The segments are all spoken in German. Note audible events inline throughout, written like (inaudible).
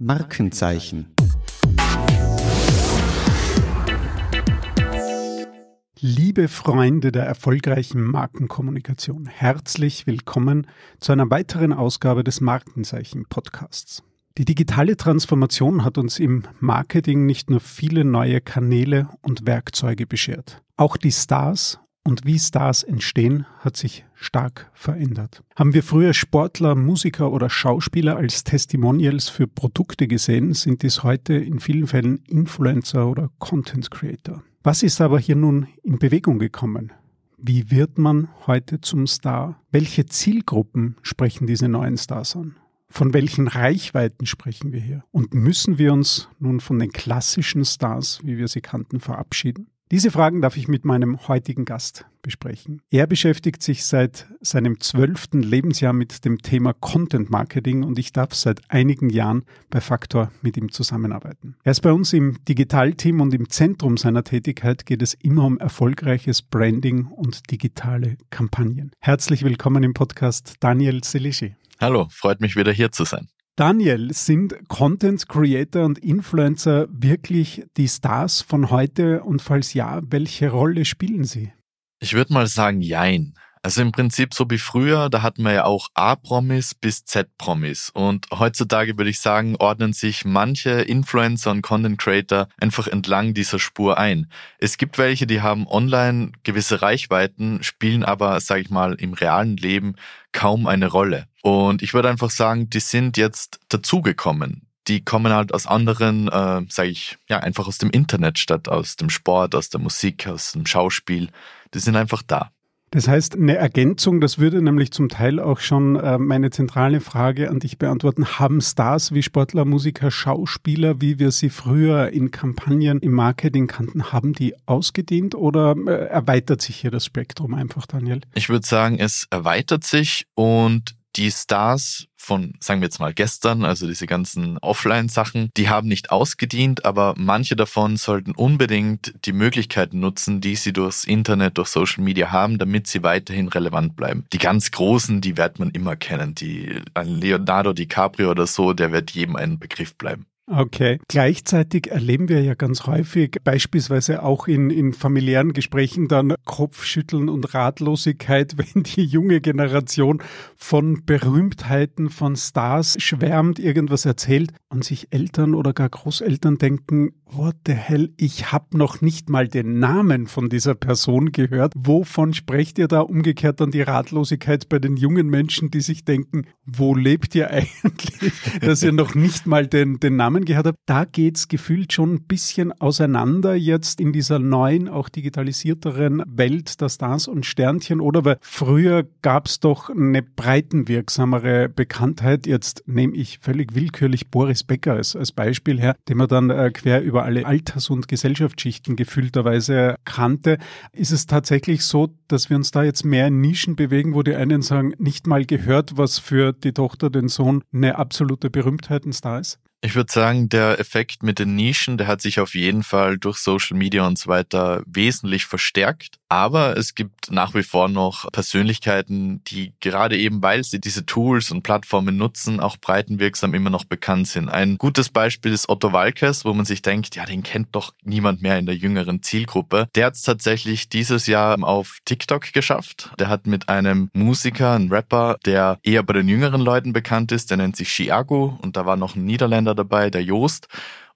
Markenzeichen. Liebe Freunde der erfolgreichen Markenkommunikation, herzlich willkommen zu einer weiteren Ausgabe des Markenzeichen Podcasts. Die digitale Transformation hat uns im Marketing nicht nur viele neue Kanäle und Werkzeuge beschert. Auch die Stars und wie Stars entstehen, hat sich stark verändert. Haben wir früher Sportler, Musiker oder Schauspieler als Testimonials für Produkte gesehen, sind dies heute in vielen Fällen Influencer oder Content Creator. Was ist aber hier nun in Bewegung gekommen? Wie wird man heute zum Star? Welche Zielgruppen sprechen diese neuen Stars an? Von welchen Reichweiten sprechen wir hier? Und müssen wir uns nun von den klassischen Stars, wie wir sie kannten, verabschieden? Diese Fragen darf ich mit meinem heutigen Gast besprechen. Er beschäftigt sich seit seinem zwölften Lebensjahr mit dem Thema Content Marketing und ich darf seit einigen Jahren bei Faktor mit ihm zusammenarbeiten. Er ist bei uns im Digitalteam und im Zentrum seiner Tätigkeit geht es immer um erfolgreiches Branding und digitale Kampagnen. Herzlich willkommen im Podcast Daniel Selischi. Hallo, freut mich wieder hier zu sein. Daniel, sind Content Creator und Influencer wirklich die Stars von heute und falls ja, welche Rolle spielen sie? Ich würde mal sagen, jein. Also im Prinzip so wie früher, da hatten wir ja auch A-Promis bis Z-Promis. Und heutzutage würde ich sagen, ordnen sich manche Influencer und Content Creator einfach entlang dieser Spur ein. Es gibt welche, die haben online gewisse Reichweiten, spielen aber, sage ich mal, im realen Leben kaum eine Rolle. Und ich würde einfach sagen, die sind jetzt dazugekommen die kommen halt aus anderen, äh, sage ich, ja, einfach aus dem Internet statt aus dem Sport, aus der Musik, aus dem Schauspiel. Die sind einfach da. Das heißt, eine Ergänzung, das würde nämlich zum Teil auch schon äh, meine zentrale Frage an dich beantworten. Haben Stars wie Sportler, Musiker, Schauspieler, wie wir sie früher in Kampagnen im Marketing kannten, haben die ausgedient oder äh, erweitert sich hier das Spektrum einfach, Daniel? Ich würde sagen, es erweitert sich und die Stars von, sagen wir jetzt mal gestern, also diese ganzen Offline-Sachen, die haben nicht ausgedient, aber manche davon sollten unbedingt die Möglichkeiten nutzen, die sie durchs Internet, durch Social Media haben, damit sie weiterhin relevant bleiben. Die ganz Großen, die wird man immer kennen. Die, ein Leonardo DiCaprio oder so, der wird jedem ein Begriff bleiben. Okay. Gleichzeitig erleben wir ja ganz häufig, beispielsweise auch in, in familiären Gesprächen, dann Kopfschütteln und Ratlosigkeit, (laughs) wenn die junge Generation von Berühmtheiten, von Stars schwärmt, irgendwas erzählt und sich Eltern oder gar Großeltern denken, what the hell, ich habe noch nicht mal den Namen von dieser Person gehört. Wovon sprecht ihr da umgekehrt dann die Ratlosigkeit bei den jungen Menschen, die sich denken, wo lebt ihr (laughs) eigentlich, dass ihr noch nicht mal den, den Namen gehört habt? Da geht's gefühlt schon ein bisschen auseinander jetzt in dieser neuen, auch digitalisierteren Welt der Stars und Sternchen. Oder weil früher gab's doch eine breitenwirksamere Bekanntheit. Jetzt nehme ich völlig willkürlich Boris Becker als, als Beispiel her, den man dann äh, quer über über alle Alters- und Gesellschaftsschichten gefühlterweise kannte. Ist es tatsächlich so, dass wir uns da jetzt mehr in Nischen bewegen, wo die einen sagen, nicht mal gehört, was für die Tochter, den Sohn eine absolute Berühmtheit ein Star ist? Ich würde sagen, der Effekt mit den Nischen, der hat sich auf jeden Fall durch Social Media und so weiter wesentlich verstärkt. Aber es gibt nach wie vor noch Persönlichkeiten, die gerade eben, weil sie diese Tools und Plattformen nutzen, auch breitenwirksam immer noch bekannt sind. Ein gutes Beispiel ist Otto Walkes, wo man sich denkt, ja, den kennt doch niemand mehr in der jüngeren Zielgruppe. Der hat es tatsächlich dieses Jahr auf TikTok geschafft. Der hat mit einem Musiker, einem Rapper, der eher bei den jüngeren Leuten bekannt ist, der nennt sich Chiago und da war noch ein Niederländer dabei, der Joost.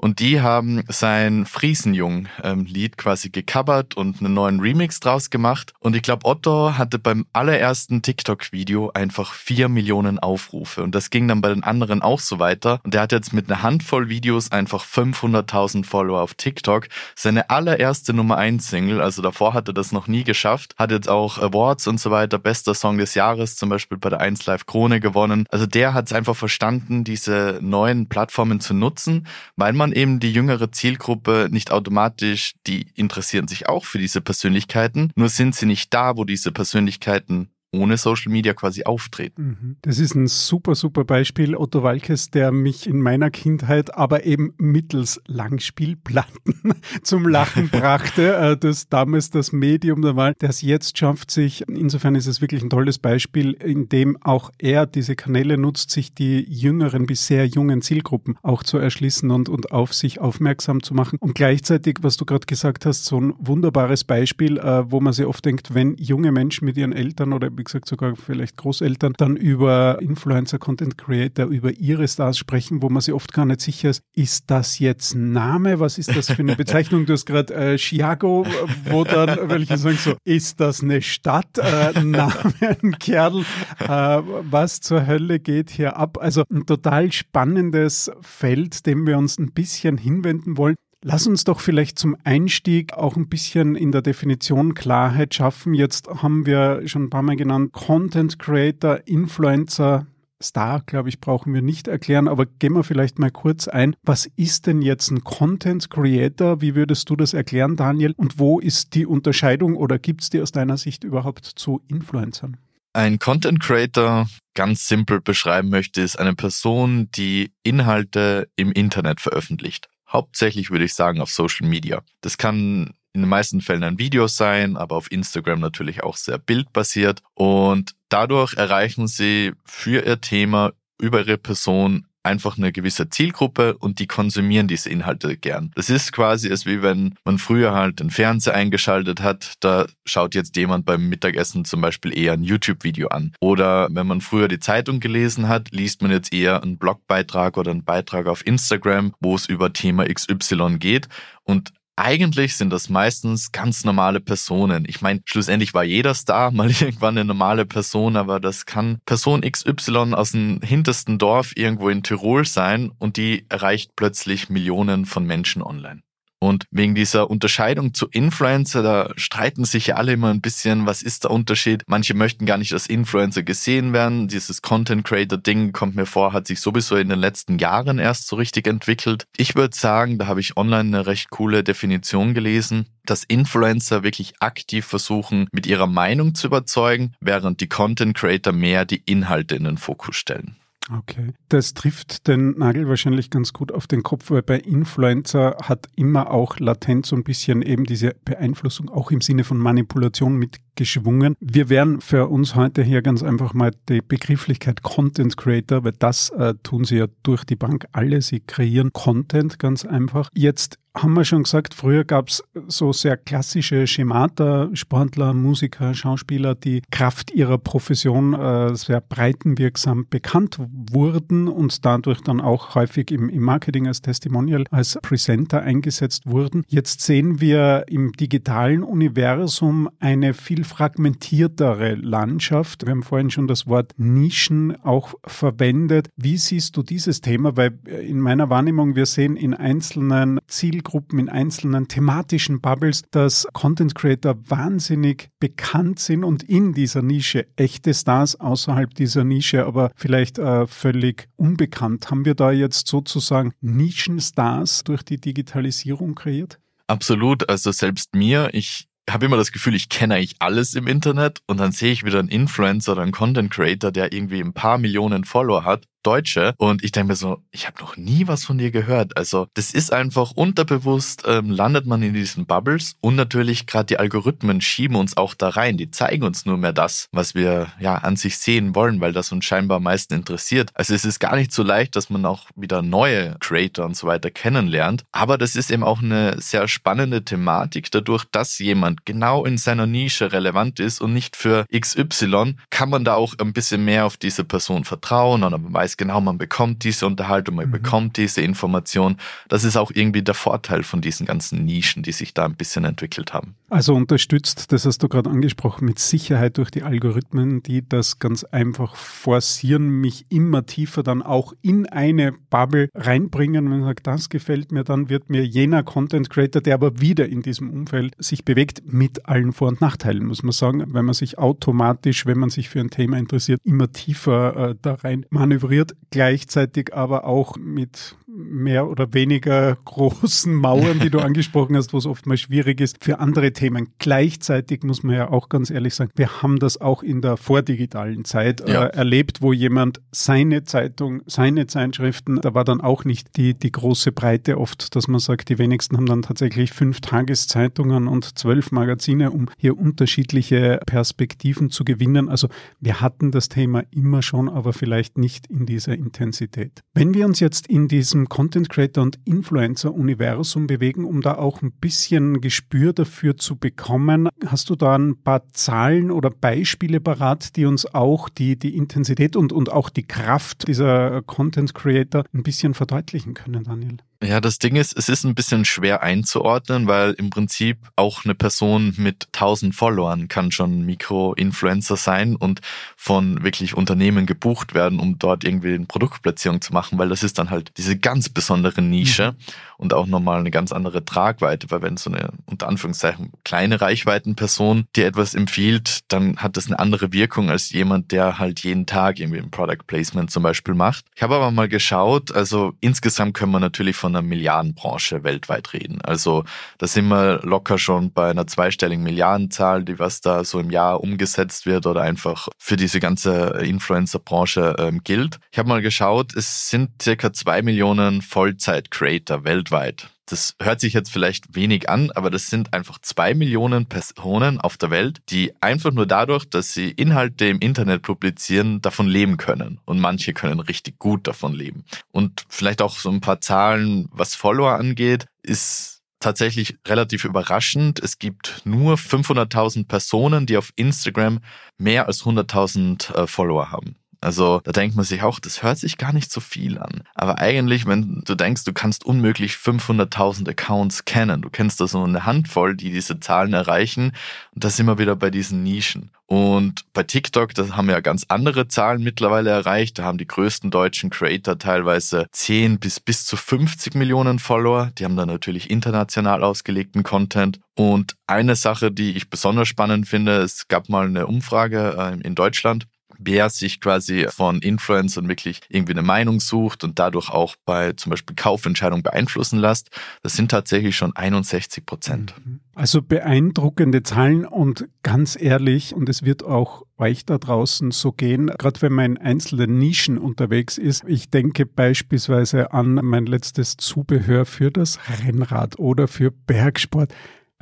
Und die haben sein Friesenjung-Lied quasi gecovert und einen neuen Remix draus gemacht. Und ich glaube, Otto hatte beim allerersten TikTok-Video einfach vier Millionen Aufrufe. Und das ging dann bei den anderen auch so weiter. Und der hat jetzt mit einer Handvoll Videos einfach 500.000 Follower auf TikTok. Seine allererste Nummer 1 Single, also davor hat er das noch nie geschafft, hat jetzt auch Awards und so weiter, bester Song des Jahres, zum Beispiel bei der 1 Live Krone gewonnen. Also der hat es einfach verstanden, diese neuen Plattformen zu nutzen, weil man eben die jüngere Zielgruppe nicht automatisch, die interessieren sich auch für diese Persönlichkeiten, nur sind sie nicht da, wo diese Persönlichkeiten ohne Social Media quasi auftreten. Mhm. Das ist ein super, super Beispiel. Otto Walkes, der mich in meiner Kindheit aber eben mittels Langspielplatten (laughs) zum Lachen (laughs) brachte, äh, das damals das Medium der Wahl, es jetzt schafft, sich, insofern ist es wirklich ein tolles Beispiel, in dem auch er diese Kanäle nutzt, sich die jüngeren bis sehr jungen Zielgruppen auch zu erschließen und, und auf sich aufmerksam zu machen. Und gleichzeitig, was du gerade gesagt hast, so ein wunderbares Beispiel, äh, wo man sich oft denkt, wenn junge Menschen mit ihren Eltern oder wie gesagt sogar vielleicht Großeltern dann über Influencer, Content Creator, über ihre Stars sprechen, wo man sich oft gar nicht sicher ist, ist das jetzt ein Name? Was ist das für eine (laughs) Bezeichnung? Du hast gerade äh, Chiago, wo dann (laughs) welche sagen so, ist das eine Stadt? Äh, Name, ein Kerl. Äh, was zur Hölle geht hier ab? Also ein total spannendes Feld, dem wir uns ein bisschen hinwenden wollen. Lass uns doch vielleicht zum Einstieg auch ein bisschen in der Definition Klarheit schaffen. Jetzt haben wir schon ein paar Mal genannt, Content Creator, Influencer, Star, glaube ich, brauchen wir nicht erklären, aber gehen wir vielleicht mal kurz ein. Was ist denn jetzt ein Content Creator? Wie würdest du das erklären, Daniel? Und wo ist die Unterscheidung oder gibt es die aus deiner Sicht überhaupt zu Influencern? Ein Content Creator, ganz simpel beschreiben möchte, ist eine Person, die Inhalte im Internet veröffentlicht. Hauptsächlich würde ich sagen auf Social Media. Das kann in den meisten Fällen ein Video sein, aber auf Instagram natürlich auch sehr bildbasiert. Und dadurch erreichen sie für ihr Thema über ihre Person einfach eine gewisse Zielgruppe und die konsumieren diese Inhalte gern. Das ist quasi es wie wenn man früher halt den Fernseher eingeschaltet hat, da schaut jetzt jemand beim Mittagessen zum Beispiel eher ein YouTube-Video an. Oder wenn man früher die Zeitung gelesen hat, liest man jetzt eher einen Blogbeitrag oder einen Beitrag auf Instagram, wo es über Thema XY geht. Und eigentlich sind das meistens ganz normale Personen. Ich meine, schlussendlich war jeder Star (laughs) mal irgendwann eine normale Person, aber das kann Person XY aus dem hintersten Dorf irgendwo in Tirol sein und die erreicht plötzlich Millionen von Menschen online. Und wegen dieser Unterscheidung zu Influencer, da streiten sich ja alle immer ein bisschen, was ist der Unterschied? Manche möchten gar nicht als Influencer gesehen werden. Dieses Content Creator Ding kommt mir vor, hat sich sowieso in den letzten Jahren erst so richtig entwickelt. Ich würde sagen, da habe ich online eine recht coole Definition gelesen, dass Influencer wirklich aktiv versuchen, mit ihrer Meinung zu überzeugen, während die Content Creator mehr die Inhalte in den Fokus stellen. Okay. Das trifft den Nagel wahrscheinlich ganz gut auf den Kopf, weil bei Influencer hat immer auch latent so ein bisschen eben diese Beeinflussung auch im Sinne von Manipulation mitgeschwungen. Wir werden für uns heute hier ganz einfach mal die Begrifflichkeit Content Creator, weil das äh, tun sie ja durch die Bank alle. Sie kreieren Content ganz einfach. Jetzt haben wir schon gesagt, früher gab es so sehr klassische Schemata, Sportler, Musiker, Schauspieler, die Kraft ihrer Profession äh, sehr breitenwirksam bekannt wurden und dadurch dann auch häufig im, im Marketing als Testimonial, als Presenter eingesetzt wurden. Jetzt sehen wir im digitalen Universum eine viel fragmentiertere Landschaft. Wir haben vorhin schon das Wort Nischen auch verwendet. Wie siehst du dieses Thema? Weil in meiner Wahrnehmung, wir sehen in einzelnen Ziel Zielgruppen, in einzelnen thematischen Bubbles, dass Content Creator wahnsinnig bekannt sind und in dieser Nische echte Stars außerhalb dieser Nische, aber vielleicht äh, völlig unbekannt. Haben wir da jetzt sozusagen Nischenstars durch die Digitalisierung kreiert? Absolut. Also selbst mir, ich habe immer das Gefühl, ich kenne eigentlich alles im Internet und dann sehe ich wieder einen Influencer oder einen Content Creator, der irgendwie ein paar Millionen Follower hat Deutsche. Und ich denke mir so, ich habe noch nie was von dir gehört. Also das ist einfach unterbewusst, ähm, landet man in diesen Bubbles und natürlich gerade die Algorithmen schieben uns auch da rein. Die zeigen uns nur mehr das, was wir ja an sich sehen wollen, weil das uns scheinbar am meisten interessiert. Also es ist gar nicht so leicht, dass man auch wieder neue Creator und so weiter kennenlernt. Aber das ist eben auch eine sehr spannende Thematik. Dadurch, dass jemand genau in seiner Nische relevant ist und nicht für XY, kann man da auch ein bisschen mehr auf diese Person vertrauen und man weiß, weiß genau, man bekommt diese Unterhaltung, man mhm. bekommt diese Information. Das ist auch irgendwie der Vorteil von diesen ganzen Nischen, die sich da ein bisschen entwickelt haben. Also unterstützt, das hast du gerade angesprochen, mit Sicherheit durch die Algorithmen, die das ganz einfach forcieren, mich immer tiefer dann auch in eine Bubble reinbringen. Wenn man sagt, das gefällt mir, dann wird mir jener Content Creator, der aber wieder in diesem Umfeld sich bewegt, mit allen Vor- und Nachteilen, muss man sagen, wenn man sich automatisch, wenn man sich für ein Thema interessiert, immer tiefer äh, da rein manövriert, gleichzeitig aber auch mit mehr oder weniger großen Mauern, die du (laughs) angesprochen hast, wo es oftmals schwierig ist, für andere Themen. Gleichzeitig muss man ja auch ganz ehrlich sagen, wir haben das auch in der vordigitalen Zeit äh, ja. äh, erlebt, wo jemand seine Zeitung, seine Zeitschriften, da war dann auch nicht die, die große Breite oft, dass man sagt, die wenigsten haben dann tatsächlich fünf Tageszeitungen und zwölf Magazine, um hier unterschiedliche Perspektiven zu gewinnen. Also wir hatten das Thema immer schon, aber vielleicht nicht in dieser Intensität. Wenn wir uns jetzt in diesem Content Creator und Influencer Universum bewegen, um da auch ein bisschen Gespür dafür zu bekommen, hast du da ein paar Zahlen oder Beispiele parat, die uns auch die, die Intensität und, und auch die Kraft dieser Content Creator ein bisschen verdeutlichen können, Daniel? Ja, das Ding ist, es ist ein bisschen schwer einzuordnen, weil im Prinzip auch eine Person mit 1000 Followern kann schon Mikro-Influencer sein und von wirklich Unternehmen gebucht werden, um dort irgendwie eine Produktplatzierung zu machen, weil das ist dann halt diese ganz besondere Nische mhm. und auch nochmal eine ganz andere Tragweite, weil wenn so eine unter Anführungszeichen kleine Reichweitenperson dir etwas empfiehlt, dann hat das eine andere Wirkung als jemand, der halt jeden Tag irgendwie ein Product Placement zum Beispiel macht. Ich habe aber mal geschaut, also insgesamt können wir natürlich von einer Milliardenbranche weltweit reden. Also da sind wir locker schon bei einer zweistelligen Milliardenzahl, die was da so im Jahr umgesetzt wird oder einfach für diese ganze Influencer-Branche ähm, gilt. Ich habe mal geschaut, es sind circa zwei Millionen Vollzeit-Creator weltweit. Das hört sich jetzt vielleicht wenig an, aber das sind einfach zwei Millionen Personen auf der Welt, die einfach nur dadurch, dass sie Inhalte im Internet publizieren, davon leben können. Und manche können richtig gut davon leben. Und vielleicht auch so ein paar Zahlen, was Follower angeht, ist tatsächlich relativ überraschend. Es gibt nur 500.000 Personen, die auf Instagram mehr als 100.000 äh, Follower haben. Also da denkt man sich auch, das hört sich gar nicht so viel an. Aber eigentlich, wenn du denkst, du kannst unmöglich 500.000 Accounts kennen, du kennst da so eine Handvoll, die diese Zahlen erreichen. Und da sind wir wieder bei diesen Nischen. Und bei TikTok, da haben wir ja ganz andere Zahlen mittlerweile erreicht. Da haben die größten deutschen Creator teilweise 10 bis bis zu 50 Millionen Follower. Die haben dann natürlich international ausgelegten Content. Und eine Sache, die ich besonders spannend finde, es gab mal eine Umfrage äh, in Deutschland wer sich quasi von Influencern wirklich irgendwie eine Meinung sucht und dadurch auch bei zum Beispiel Kaufentscheidungen beeinflussen lässt, das sind tatsächlich schon 61 Prozent. Mhm. Also beeindruckende Zahlen und ganz ehrlich, und es wird auch euch da draußen so gehen, gerade wenn man in einzelnen Nischen unterwegs ist. Ich denke beispielsweise an mein letztes Zubehör für das Rennrad oder für Bergsport.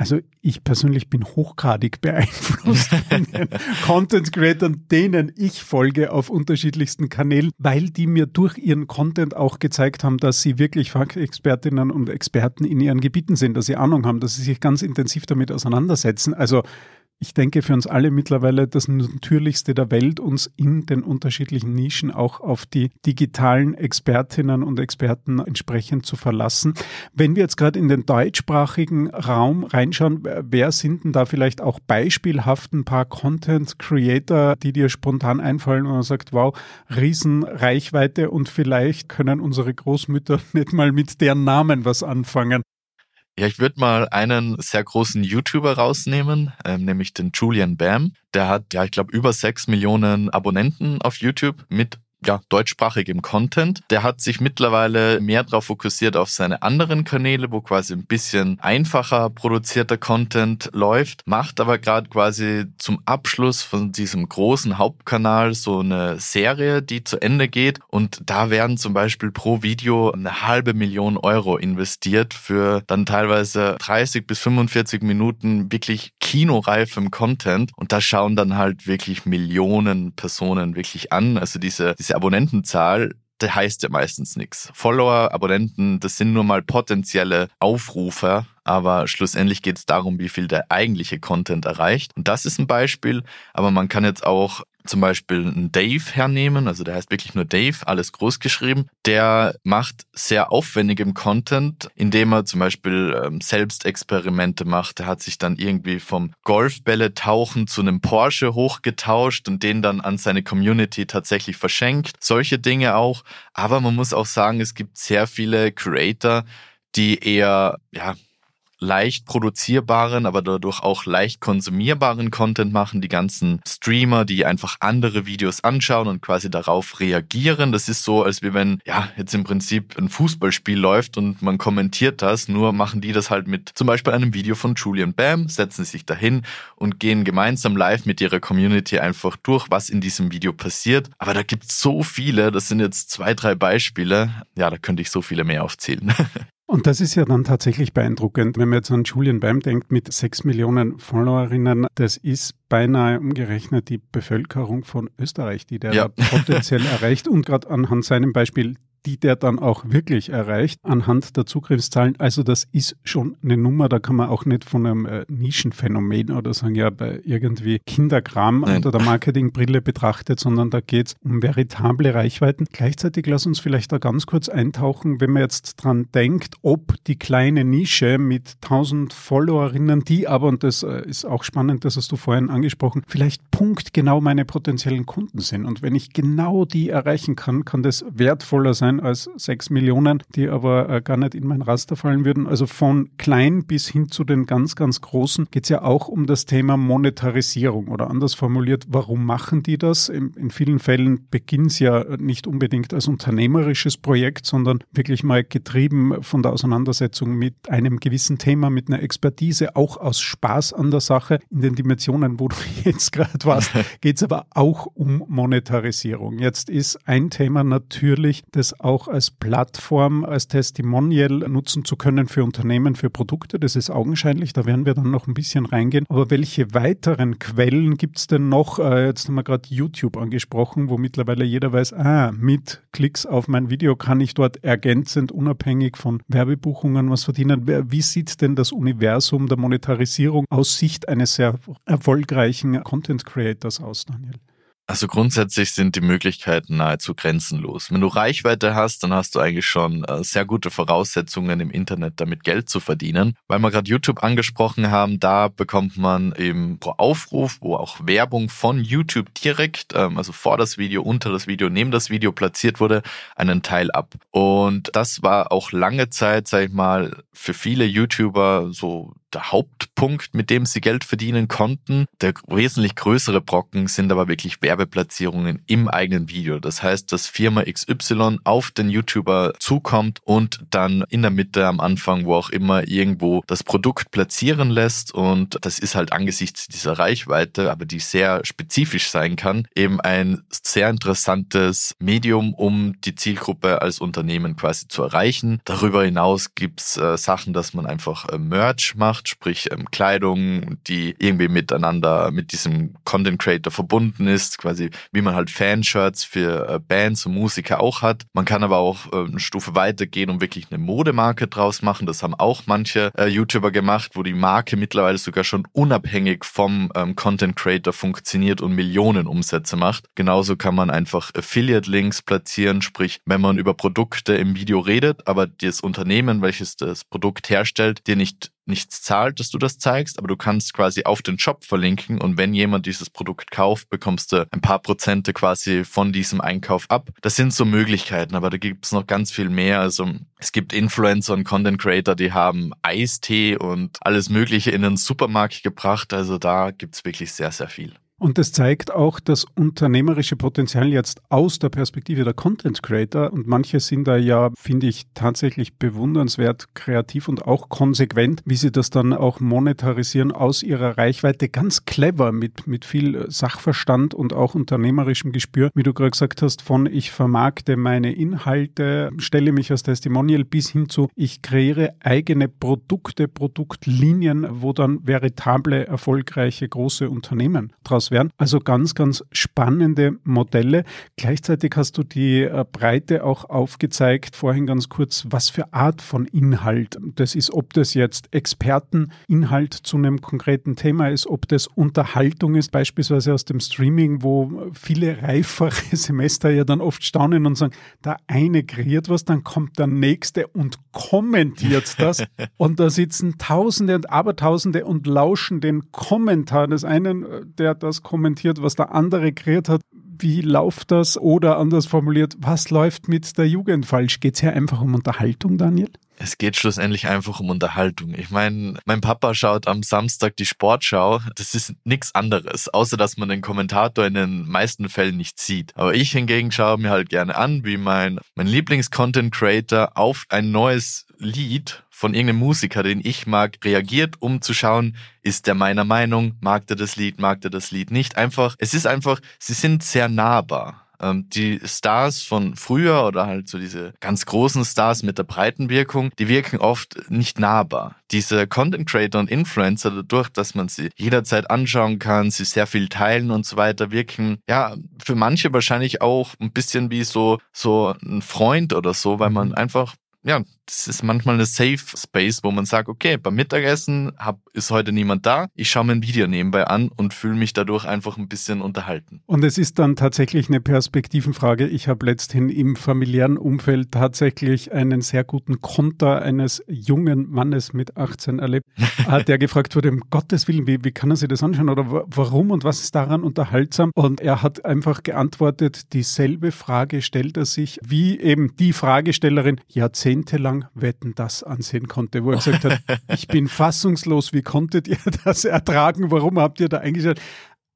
Also ich persönlich bin hochgradig beeinflusst von den (laughs) Content Creators, denen ich folge auf unterschiedlichsten Kanälen, weil die mir durch ihren Content auch gezeigt haben, dass sie wirklich Fachexpertinnen und Experten in ihren Gebieten sind, dass sie Ahnung haben, dass sie sich ganz intensiv damit auseinandersetzen. Also ich denke, für uns alle mittlerweile das Natürlichste der Welt, uns in den unterschiedlichen Nischen auch auf die digitalen Expertinnen und Experten entsprechend zu verlassen. Wenn wir jetzt gerade in den deutschsprachigen Raum reinschauen, wer sind denn da vielleicht auch beispielhaft ein paar Content Creator, die dir spontan einfallen und man sagt, wow, Riesenreichweite und vielleicht können unsere Großmütter (laughs) nicht mal mit deren Namen was anfangen. Ja, ich würde mal einen sehr großen YouTuber rausnehmen, ähm, nämlich den Julian Bam. Der hat, ja, ich glaube, über sechs Millionen Abonnenten auf YouTube mit ja, deutschsprachigem Content. Der hat sich mittlerweile mehr darauf fokussiert auf seine anderen Kanäle, wo quasi ein bisschen einfacher produzierter Content läuft, macht aber gerade quasi zum Abschluss von diesem großen Hauptkanal so eine Serie, die zu Ende geht und da werden zum Beispiel pro Video eine halbe Million Euro investiert für dann teilweise 30 bis 45 Minuten wirklich kinoreifem Content und da schauen dann halt wirklich Millionen Personen wirklich an. Also diese, diese Abonnentenzahl, der heißt ja meistens nichts. Follower, Abonnenten, das sind nur mal potenzielle Aufrufer, aber schlussendlich geht es darum, wie viel der eigentliche Content erreicht. Und das ist ein Beispiel, aber man kann jetzt auch zum Beispiel einen Dave hernehmen, also der heißt wirklich nur Dave, alles groß geschrieben. Der macht sehr aufwendigem Content, indem er zum Beispiel ähm, selbst Experimente macht. Der hat sich dann irgendwie vom Golfbälle tauchen zu einem Porsche hochgetauscht und den dann an seine Community tatsächlich verschenkt. Solche Dinge auch. Aber man muss auch sagen, es gibt sehr viele Creator, die eher, ja, leicht produzierbaren, aber dadurch auch leicht konsumierbaren Content machen. Die ganzen Streamer, die einfach andere Videos anschauen und quasi darauf reagieren. Das ist so, als wie wenn, ja, jetzt im Prinzip ein Fußballspiel läuft und man kommentiert das, nur machen die das halt mit zum Beispiel einem Video von Julian Bam, setzen sich dahin und gehen gemeinsam live mit ihrer Community einfach durch, was in diesem Video passiert. Aber da gibt es so viele, das sind jetzt zwei, drei Beispiele. Ja, da könnte ich so viele mehr aufzählen. (laughs) Und das ist ja dann tatsächlich beeindruckend, wenn man jetzt an Julian Bam denkt mit sechs Millionen Followerinnen, das ist beinahe umgerechnet die Bevölkerung von Österreich, die der ja. potenziell (laughs) erreicht. Und gerade anhand seinem Beispiel die der dann auch wirklich erreicht anhand der Zugriffszahlen. Also das ist schon eine Nummer, da kann man auch nicht von einem äh, Nischenphänomen oder sagen, ja, bei irgendwie Kinderkram Nein. unter der Marketingbrille betrachtet, sondern da geht es um veritable Reichweiten. Gleichzeitig lass uns vielleicht da ganz kurz eintauchen, wenn man jetzt dran denkt, ob die kleine Nische mit 1000 Followerinnen, die aber, und das äh, ist auch spannend, das hast du vorhin angesprochen, vielleicht punktgenau meine potenziellen Kunden sind. Und wenn ich genau die erreichen kann, kann das wertvoller sein sein als sechs Millionen, die aber äh, gar nicht in mein Raster fallen würden. Also von klein bis hin zu den ganz, ganz großen geht es ja auch um das Thema Monetarisierung oder anders formuliert, warum machen die das? In, in vielen Fällen beginnt es ja nicht unbedingt als unternehmerisches Projekt, sondern wirklich mal getrieben von der Auseinandersetzung mit einem gewissen Thema, mit einer Expertise, auch aus Spaß an der Sache. In den Dimensionen, wo du (laughs) jetzt gerade warst, (laughs) geht es aber auch um Monetarisierung. Jetzt ist ein Thema natürlich das auch als Plattform, als Testimonial nutzen zu können für Unternehmen, für Produkte. Das ist augenscheinlich, da werden wir dann noch ein bisschen reingehen. Aber welche weiteren Quellen gibt es denn noch? Äh, jetzt haben wir gerade YouTube angesprochen, wo mittlerweile jeder weiß, ah, mit Klicks auf mein Video kann ich dort ergänzend, unabhängig von Werbebuchungen was verdienen. Wie sieht denn das Universum der Monetarisierung aus Sicht eines sehr erfolgreichen Content Creators aus, Daniel? Also grundsätzlich sind die Möglichkeiten nahezu grenzenlos. Wenn du Reichweite hast, dann hast du eigentlich schon äh, sehr gute Voraussetzungen im Internet damit Geld zu verdienen. Weil wir gerade YouTube angesprochen haben, da bekommt man eben pro Aufruf, wo auch Werbung von YouTube direkt, ähm, also vor das Video, unter das Video, neben das Video platziert wurde, einen Teil ab. Und das war auch lange Zeit, sag ich mal, für viele YouTuber so der Hauptpunkt, mit dem sie Geld verdienen konnten. Der wesentlich größere Brocken sind aber wirklich Werbeplatzierungen im eigenen Video. Das heißt, dass Firma XY auf den YouTuber zukommt und dann in der Mitte am Anfang, wo auch immer, irgendwo das Produkt platzieren lässt. Und das ist halt angesichts dieser Reichweite, aber die sehr spezifisch sein kann, eben ein sehr interessantes Medium, um die Zielgruppe als Unternehmen quasi zu erreichen. Darüber hinaus gibt's äh, Sachen, dass man einfach äh, Merch macht macht, sprich ähm, Kleidung, die irgendwie miteinander mit diesem Content Creator verbunden ist, quasi wie man halt Fanshirts für äh, Bands und Musiker auch hat. Man kann aber auch äh, eine Stufe weitergehen und wirklich eine Modemarke draus machen. Das haben auch manche äh, YouTuber gemacht, wo die Marke mittlerweile sogar schon unabhängig vom ähm, Content Creator funktioniert und Millionen Umsätze macht. Genauso kann man einfach Affiliate-Links platzieren, sprich, wenn man über Produkte im Video redet, aber das Unternehmen, welches das Produkt herstellt, dir nicht nichts zahlt, dass du das zeigst, aber du kannst quasi auf den Shop verlinken und wenn jemand dieses Produkt kauft, bekommst du ein paar Prozente quasi von diesem Einkauf ab. Das sind so Möglichkeiten, aber da gibt es noch ganz viel mehr. Also es gibt Influencer und Content Creator, die haben Eistee und alles Mögliche in den Supermarkt gebracht. Also da gibt es wirklich sehr, sehr viel. Und das zeigt auch das unternehmerische Potenzial jetzt aus der Perspektive der Content Creator. Und manche sind da ja, finde ich, tatsächlich bewundernswert kreativ und auch konsequent, wie sie das dann auch monetarisieren aus ihrer Reichweite. Ganz clever mit, mit viel Sachverstand und auch unternehmerischem Gespür. Wie du gerade gesagt hast, von ich vermarkte meine Inhalte, stelle mich als Testimonial bis hin zu ich kreiere eigene Produkte, Produktlinien, wo dann veritable, erfolgreiche große Unternehmen draus werden. Also ganz, ganz spannende Modelle. Gleichzeitig hast du die äh, Breite auch aufgezeigt, vorhin ganz kurz, was für Art von Inhalt das ist, ob das jetzt Experteninhalt zu einem konkreten Thema ist, ob das Unterhaltung ist, beispielsweise aus dem Streaming, wo viele reifere (laughs) Semester ja dann oft staunen und sagen, der eine kreiert was, dann kommt der nächste und kommentiert das (laughs) und da sitzen Tausende und Abertausende und lauschen den Kommentar des einen, äh, der das kommentiert, was der andere kreiert hat. Wie läuft das? Oder anders formuliert, was läuft mit der Jugend falsch? Geht es hier einfach um Unterhaltung, Daniel? Es geht schlussendlich einfach um Unterhaltung. Ich meine, mein Papa schaut am Samstag die Sportschau. Das ist nichts anderes, außer dass man den Kommentator in den meisten Fällen nicht sieht. Aber ich hingegen schaue mir halt gerne an, wie mein, mein Lieblings-Content-Creator auf ein neues Lied von irgendeinem Musiker, den ich mag, reagiert, um zu schauen, ist der meiner Meinung, mag der das Lied, mag der das Lied nicht. Einfach, es ist einfach, sie sind sehr nahbar. Ähm, die Stars von früher oder halt so diese ganz großen Stars mit der breiten Wirkung, die wirken oft nicht nahbar. Diese Content Creator und Influencer, dadurch, dass man sie jederzeit anschauen kann, sie sehr viel teilen und so weiter, wirken ja für manche wahrscheinlich auch ein bisschen wie so, so ein Freund oder so, weil man mhm. einfach ja, das ist manchmal eine Safe Space, wo man sagt, okay, beim Mittagessen hab, ist heute niemand da, ich schaue mir ein Video nebenbei an und fühle mich dadurch einfach ein bisschen unterhalten. Und es ist dann tatsächlich eine Perspektivenfrage. Ich habe letzthin im familiären Umfeld tatsächlich einen sehr guten Konter eines jungen Mannes mit 18 erlebt, (laughs) der gefragt wurde, um Gottes Willen, wie, wie kann er sich das anschauen oder warum und was ist daran unterhaltsam? Und er hat einfach geantwortet, dieselbe Frage stellt er sich, wie eben die Fragestellerin jahrzehntelang Wetten das ansehen konnte, wo er gesagt hat, (laughs) ich bin fassungslos, wie konntet ihr (laughs) das ertragen, warum habt ihr da eingeschaltet?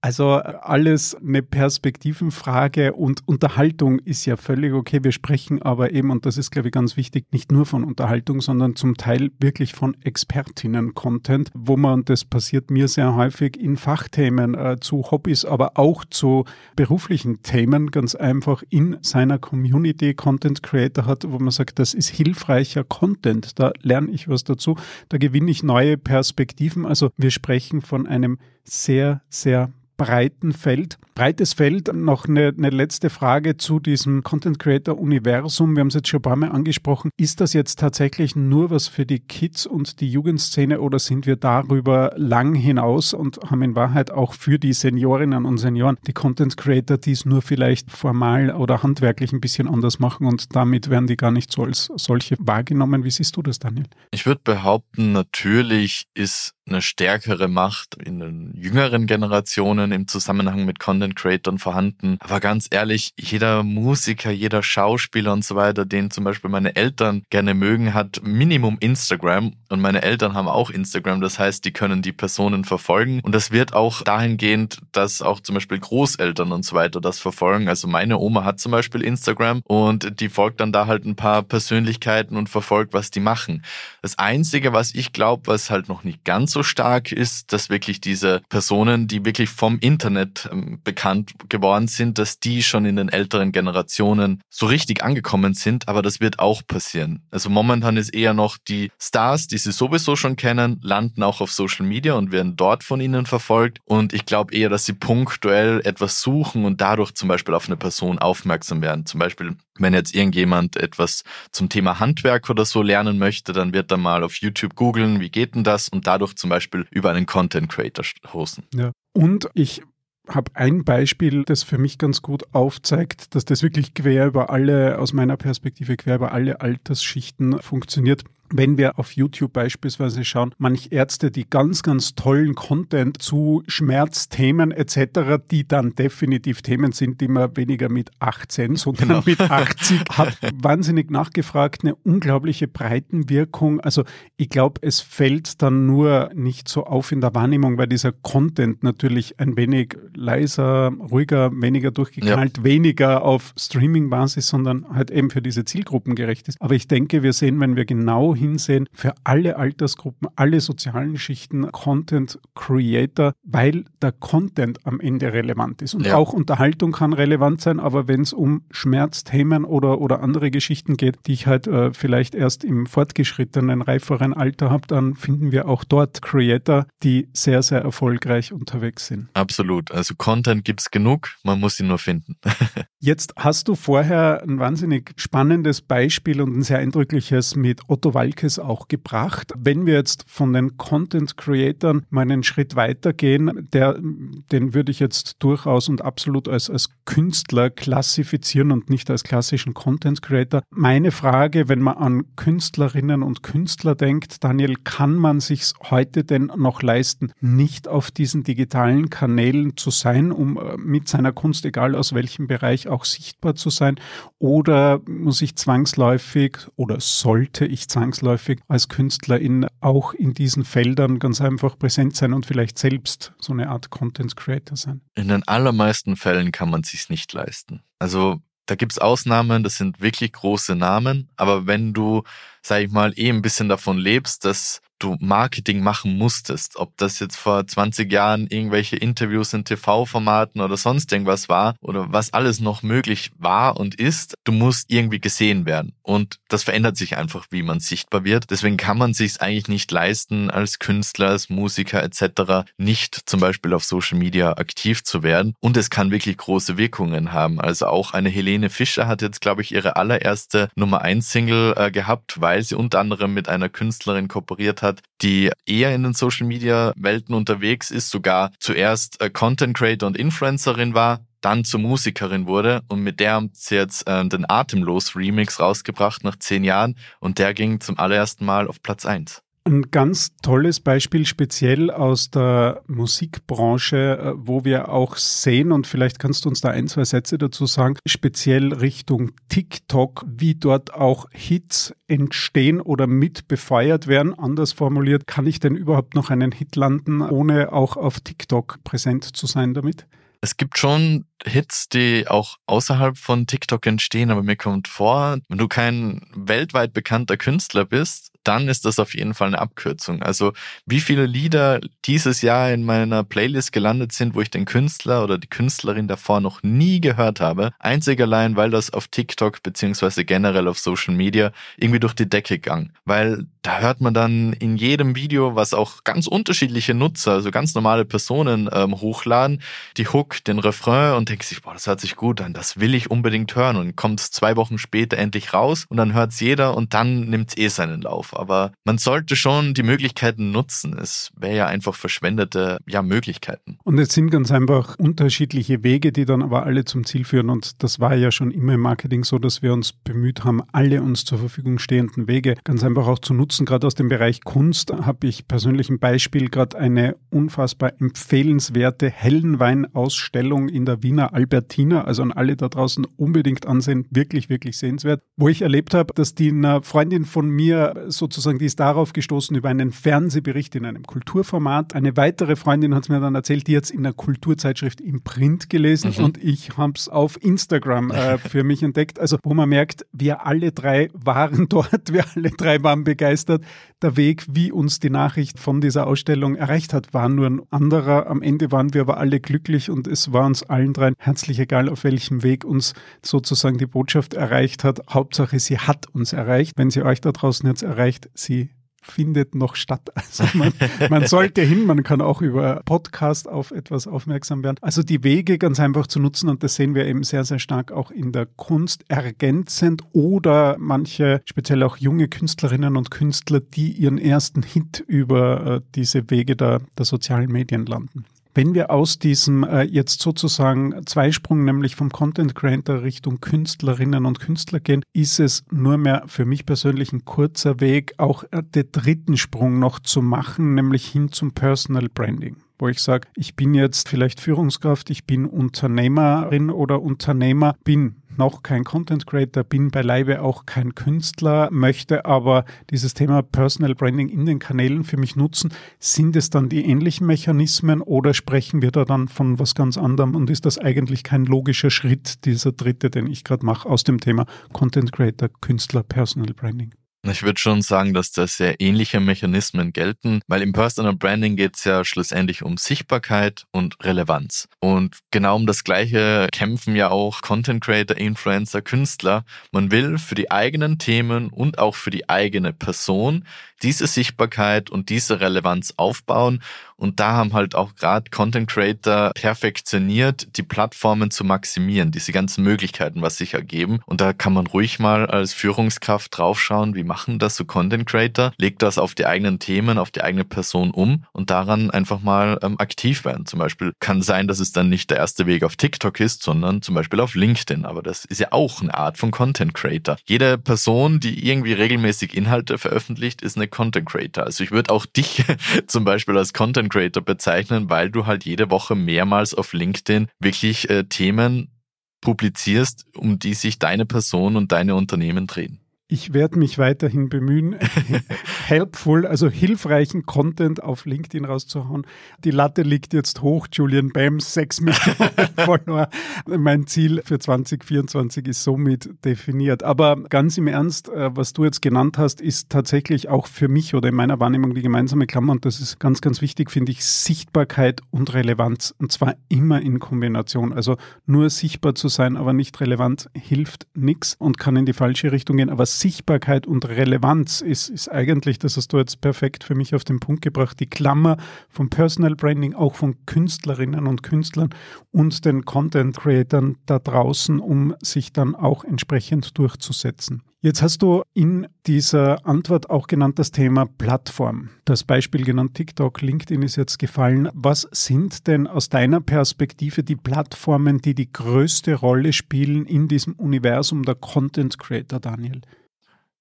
Also alles eine Perspektivenfrage und Unterhaltung ist ja völlig okay. Wir sprechen aber eben, und das ist, glaube ich, ganz wichtig, nicht nur von Unterhaltung, sondern zum Teil wirklich von Expertinnen-Content, wo man, das passiert mir sehr häufig in Fachthemen äh, zu Hobbys, aber auch zu beruflichen Themen, ganz einfach in seiner Community Content Creator hat, wo man sagt, das ist hilfreicher Content. Da lerne ich was dazu, da gewinne ich neue Perspektiven. Also wir sprechen von einem sehr, sehr breiten Feld. Breites Feld, noch eine, eine, letzte Frage zu diesem Content Creator Universum. Wir haben es jetzt schon ein paar Mal angesprochen. Ist das jetzt tatsächlich nur was für die Kids und die Jugendszene oder sind wir darüber lang hinaus und haben in Wahrheit auch für die Seniorinnen und Senioren die Content Creator, die es nur vielleicht formal oder handwerklich ein bisschen anders machen und damit werden die gar nicht so als solche wahrgenommen. Wie siehst du das, Daniel? Ich würde behaupten, natürlich ist eine stärkere Macht in den jüngeren Generationen im Zusammenhang mit Content Creators vorhanden. Aber ganz ehrlich, jeder Musiker, jeder Schauspieler und so weiter, den zum Beispiel meine Eltern gerne mögen, hat Minimum Instagram und meine Eltern haben auch Instagram. Das heißt, die können die Personen verfolgen und das wird auch dahingehend, dass auch zum Beispiel Großeltern und so weiter das verfolgen. Also meine Oma hat zum Beispiel Instagram und die folgt dann da halt ein paar Persönlichkeiten und verfolgt, was die machen. Das Einzige, was ich glaube, was halt noch nicht ganz so stark ist, dass wirklich diese Personen, die wirklich vom Internet ähm, bekannt geworden sind, dass die schon in den älteren Generationen so richtig angekommen sind, aber das wird auch passieren. Also momentan ist eher noch die Stars, die sie sowieso schon kennen, landen auch auf Social Media und werden dort von ihnen verfolgt und ich glaube eher, dass sie punktuell etwas suchen und dadurch zum Beispiel auf eine Person aufmerksam werden. Zum Beispiel, wenn jetzt irgendjemand etwas zum Thema Handwerk oder so lernen möchte, dann wird er mal auf YouTube googeln, wie geht denn das und dadurch zum Beispiel über einen Content Creator hosten. Ja. Und ich habe ein Beispiel, das für mich ganz gut aufzeigt, dass das wirklich quer über alle, aus meiner Perspektive quer über alle Altersschichten funktioniert wenn wir auf YouTube beispielsweise schauen, manch Ärzte, die ganz, ganz tollen Content zu Schmerzthemen etc., die dann definitiv Themen sind, die man weniger mit 18, sondern genau. mit 80 (laughs) hat, wahnsinnig nachgefragt, eine unglaubliche Breitenwirkung. Also ich glaube, es fällt dann nur nicht so auf in der Wahrnehmung, weil dieser Content natürlich ein wenig leiser, ruhiger, weniger durchgeknallt, ja. weniger auf Streaming-Basis, sondern halt eben für diese Zielgruppen gerecht ist. Aber ich denke, wir sehen, wenn wir genau hinsehen, für alle Altersgruppen, alle sozialen Schichten Content Creator, weil der Content am Ende relevant ist. Und ja. auch Unterhaltung kann relevant sein, aber wenn es um Schmerzthemen oder, oder andere Geschichten geht, die ich halt äh, vielleicht erst im fortgeschrittenen, reiferen Alter habe, dann finden wir auch dort Creator, die sehr, sehr erfolgreich unterwegs sind. Absolut. Also Content gibt es genug, man muss ihn nur finden. (laughs) Jetzt hast du vorher ein wahnsinnig spannendes Beispiel und ein sehr eindrückliches mit Otto Walkes auch gebracht. Wenn wir jetzt von den Content Creatern mal einen Schritt weitergehen, der, den würde ich jetzt durchaus und absolut als, als Künstler klassifizieren und nicht als klassischen Content Creator. Meine Frage, wenn man an Künstlerinnen und Künstler denkt, Daniel, kann man sich heute denn noch leisten, nicht auf diesen digitalen Kanälen zu sein, um äh, mit seiner Kunst, egal aus welchem Bereich, auch sichtbar zu sein? Oder muss ich zwangsläufig oder sollte ich zwangsläufig zwangsläufig als Künstlerin auch in diesen Feldern ganz einfach präsent sein und vielleicht selbst so eine Art Content Creator sein? In den allermeisten Fällen kann man sich nicht leisten. Also da gibt's Ausnahmen, das sind wirklich große Namen, aber wenn du, sag ich mal, eh ein bisschen davon lebst, dass du Marketing machen musstest. Ob das jetzt vor 20 Jahren irgendwelche Interviews in TV-Formaten oder sonst irgendwas war oder was alles noch möglich war und ist, du musst irgendwie gesehen werden. Und das verändert sich einfach, wie man sichtbar wird. Deswegen kann man sich eigentlich nicht leisten, als Künstler, als Musiker etc. nicht zum Beispiel auf Social Media aktiv zu werden. Und es kann wirklich große Wirkungen haben. Also auch eine Helene Fischer hat jetzt, glaube ich, ihre allererste Nummer 1 Single äh, gehabt, weil sie unter anderem mit einer Künstlerin kooperiert hat, die eher in den Social Media Welten unterwegs ist, sogar zuerst äh, Content Creator und Influencerin war, dann zur Musikerin wurde und mit der haben sie jetzt äh, den Atemlos Remix rausgebracht nach zehn Jahren und der ging zum allerersten Mal auf Platz eins. Ein ganz tolles Beispiel, speziell aus der Musikbranche, äh, wo wir auch sehen, und vielleicht kannst du uns da ein, zwei Sätze dazu sagen, speziell Richtung TikTok, wie dort auch Hits entstehen oder mit befeuert werden. Anders formuliert, kann ich denn überhaupt noch einen Hit landen, ohne auch auf TikTok präsent zu sein damit? Es gibt schon Hits, die auch außerhalb von TikTok entstehen, aber mir kommt vor, wenn du kein weltweit bekannter Künstler bist, dann ist das auf jeden Fall eine Abkürzung. Also wie viele Lieder dieses Jahr in meiner Playlist gelandet sind, wo ich den Künstler oder die Künstlerin davor noch nie gehört habe, einzig allein, weil das auf TikTok beziehungsweise generell auf Social Media irgendwie durch die Decke gang. Weil da hört man dann in jedem Video, was auch ganz unterschiedliche Nutzer, also ganz normale Personen ähm, hochladen, die Hook, den Refrain und denkt sich, boah, das hört sich gut an, das will ich unbedingt hören und kommt zwei Wochen später endlich raus und dann hört's jeder und dann nimmt's eh seinen Lauf aber man sollte schon die Möglichkeiten nutzen. Es wäre ja einfach verschwendete ja, Möglichkeiten. Und es sind ganz einfach unterschiedliche Wege, die dann aber alle zum Ziel führen. Und das war ja schon immer im Marketing so, dass wir uns bemüht haben, alle uns zur Verfügung stehenden Wege ganz einfach auch zu nutzen. Gerade aus dem Bereich Kunst habe ich persönlich ein Beispiel, gerade eine unfassbar empfehlenswerte Hellenwein-Ausstellung in der Wiener Albertina, also an alle da draußen unbedingt ansehen, wirklich, wirklich sehenswert, wo ich erlebt habe, dass die einer Freundin von mir so sozusagen, die ist darauf gestoßen über einen Fernsehbericht in einem Kulturformat. Eine weitere Freundin hat es mir dann erzählt, die jetzt in einer Kulturzeitschrift im Print gelesen mhm. und ich habe es auf Instagram äh, (laughs) für mich entdeckt. Also wo man merkt, wir alle drei waren (laughs) dort, wir alle drei waren begeistert. Der Weg, wie uns die Nachricht von dieser Ausstellung erreicht hat, war nur ein anderer. Am Ende waren wir aber alle glücklich und es war uns allen dreien herzlich egal, auf welchem Weg uns sozusagen die Botschaft erreicht hat. Hauptsache, sie hat uns erreicht. Wenn sie euch da draußen jetzt erreicht, sie findet noch statt. (laughs) Also man, man sollte hin, man kann auch über Podcast auf etwas aufmerksam werden. Also die Wege ganz einfach zu nutzen und das sehen wir eben sehr, sehr stark auch in der Kunst ergänzend oder manche, speziell auch junge Künstlerinnen und Künstler, die ihren ersten Hit über äh, diese Wege der, der sozialen Medien landen. Wenn wir aus diesem äh, jetzt sozusagen Zweisprung, nämlich vom Content Creator Richtung Künstlerinnen und Künstler gehen, ist es nur mehr für mich persönlich ein kurzer Weg, auch äh, den dritten Sprung noch zu machen, nämlich hin zum Personal Branding. Wo ich sage, ich bin jetzt vielleicht Führungskraft, ich bin Unternehmerin oder Unternehmer, bin noch kein Content Creator, bin beileibe auch kein Künstler, möchte aber dieses Thema Personal Branding in den Kanälen für mich nutzen. Sind es dann die ähnlichen Mechanismen oder sprechen wir da dann von was ganz anderem und ist das eigentlich kein logischer Schritt, dieser dritte, den ich gerade mache, aus dem Thema Content Creator, Künstler, Personal Branding? Ich würde schon sagen, dass da sehr ähnliche Mechanismen gelten, weil im Personal Branding geht es ja schlussendlich um Sichtbarkeit und Relevanz. Und genau um das Gleiche kämpfen ja auch Content Creator, Influencer, Künstler. Man will für die eigenen Themen und auch für die eigene Person diese Sichtbarkeit und diese Relevanz aufbauen. Und da haben halt auch gerade Content Creator perfektioniert, die Plattformen zu maximieren, diese ganzen Möglichkeiten, was sich ergeben. Und da kann man ruhig mal als Führungskraft draufschauen, wie machen das so Content Creator, legt das auf die eigenen Themen, auf die eigene Person um und daran einfach mal ähm, aktiv werden. Zum Beispiel kann sein, dass es dann nicht der erste Weg auf TikTok ist, sondern zum Beispiel auf LinkedIn. Aber das ist ja auch eine Art von Content Creator. Jede Person, die irgendwie regelmäßig Inhalte veröffentlicht, ist eine Content Creator. Also ich würde auch (laughs) dich zum Beispiel als Content Creator bezeichnen, weil du halt jede Woche mehrmals auf LinkedIn wirklich äh, Themen publizierst, um die sich deine Person und deine Unternehmen drehen. Ich werde mich weiterhin bemühen, (laughs) helpful, also hilfreichen Content auf LinkedIn rauszuhauen. Die Latte liegt jetzt hoch, Julian Bams, 6 Millionen. (laughs) Mein Ziel für 2024 ist somit definiert. Aber ganz im Ernst, äh, was du jetzt genannt hast, ist tatsächlich auch für mich oder in meiner Wahrnehmung die gemeinsame Klammer und das ist ganz, ganz wichtig, finde ich, Sichtbarkeit und Relevanz und zwar immer in Kombination. Also nur sichtbar zu sein, aber nicht relevant hilft nichts und kann in die falsche Richtung gehen. Aber Sichtbarkeit und Relevanz ist, ist eigentlich, das hast du jetzt perfekt für mich auf den Punkt gebracht, die Klammer vom Personal Branding, auch von Künstlerinnen und Künstlern und den Content Creatern da draußen, um sich dann auch entsprechend durchzusetzen. Jetzt hast du in dieser Antwort auch genannt das Thema Plattform. Das Beispiel genannt TikTok, LinkedIn ist jetzt gefallen. Was sind denn aus deiner Perspektive die Plattformen, die die größte Rolle spielen in diesem Universum der Content Creator, Daniel?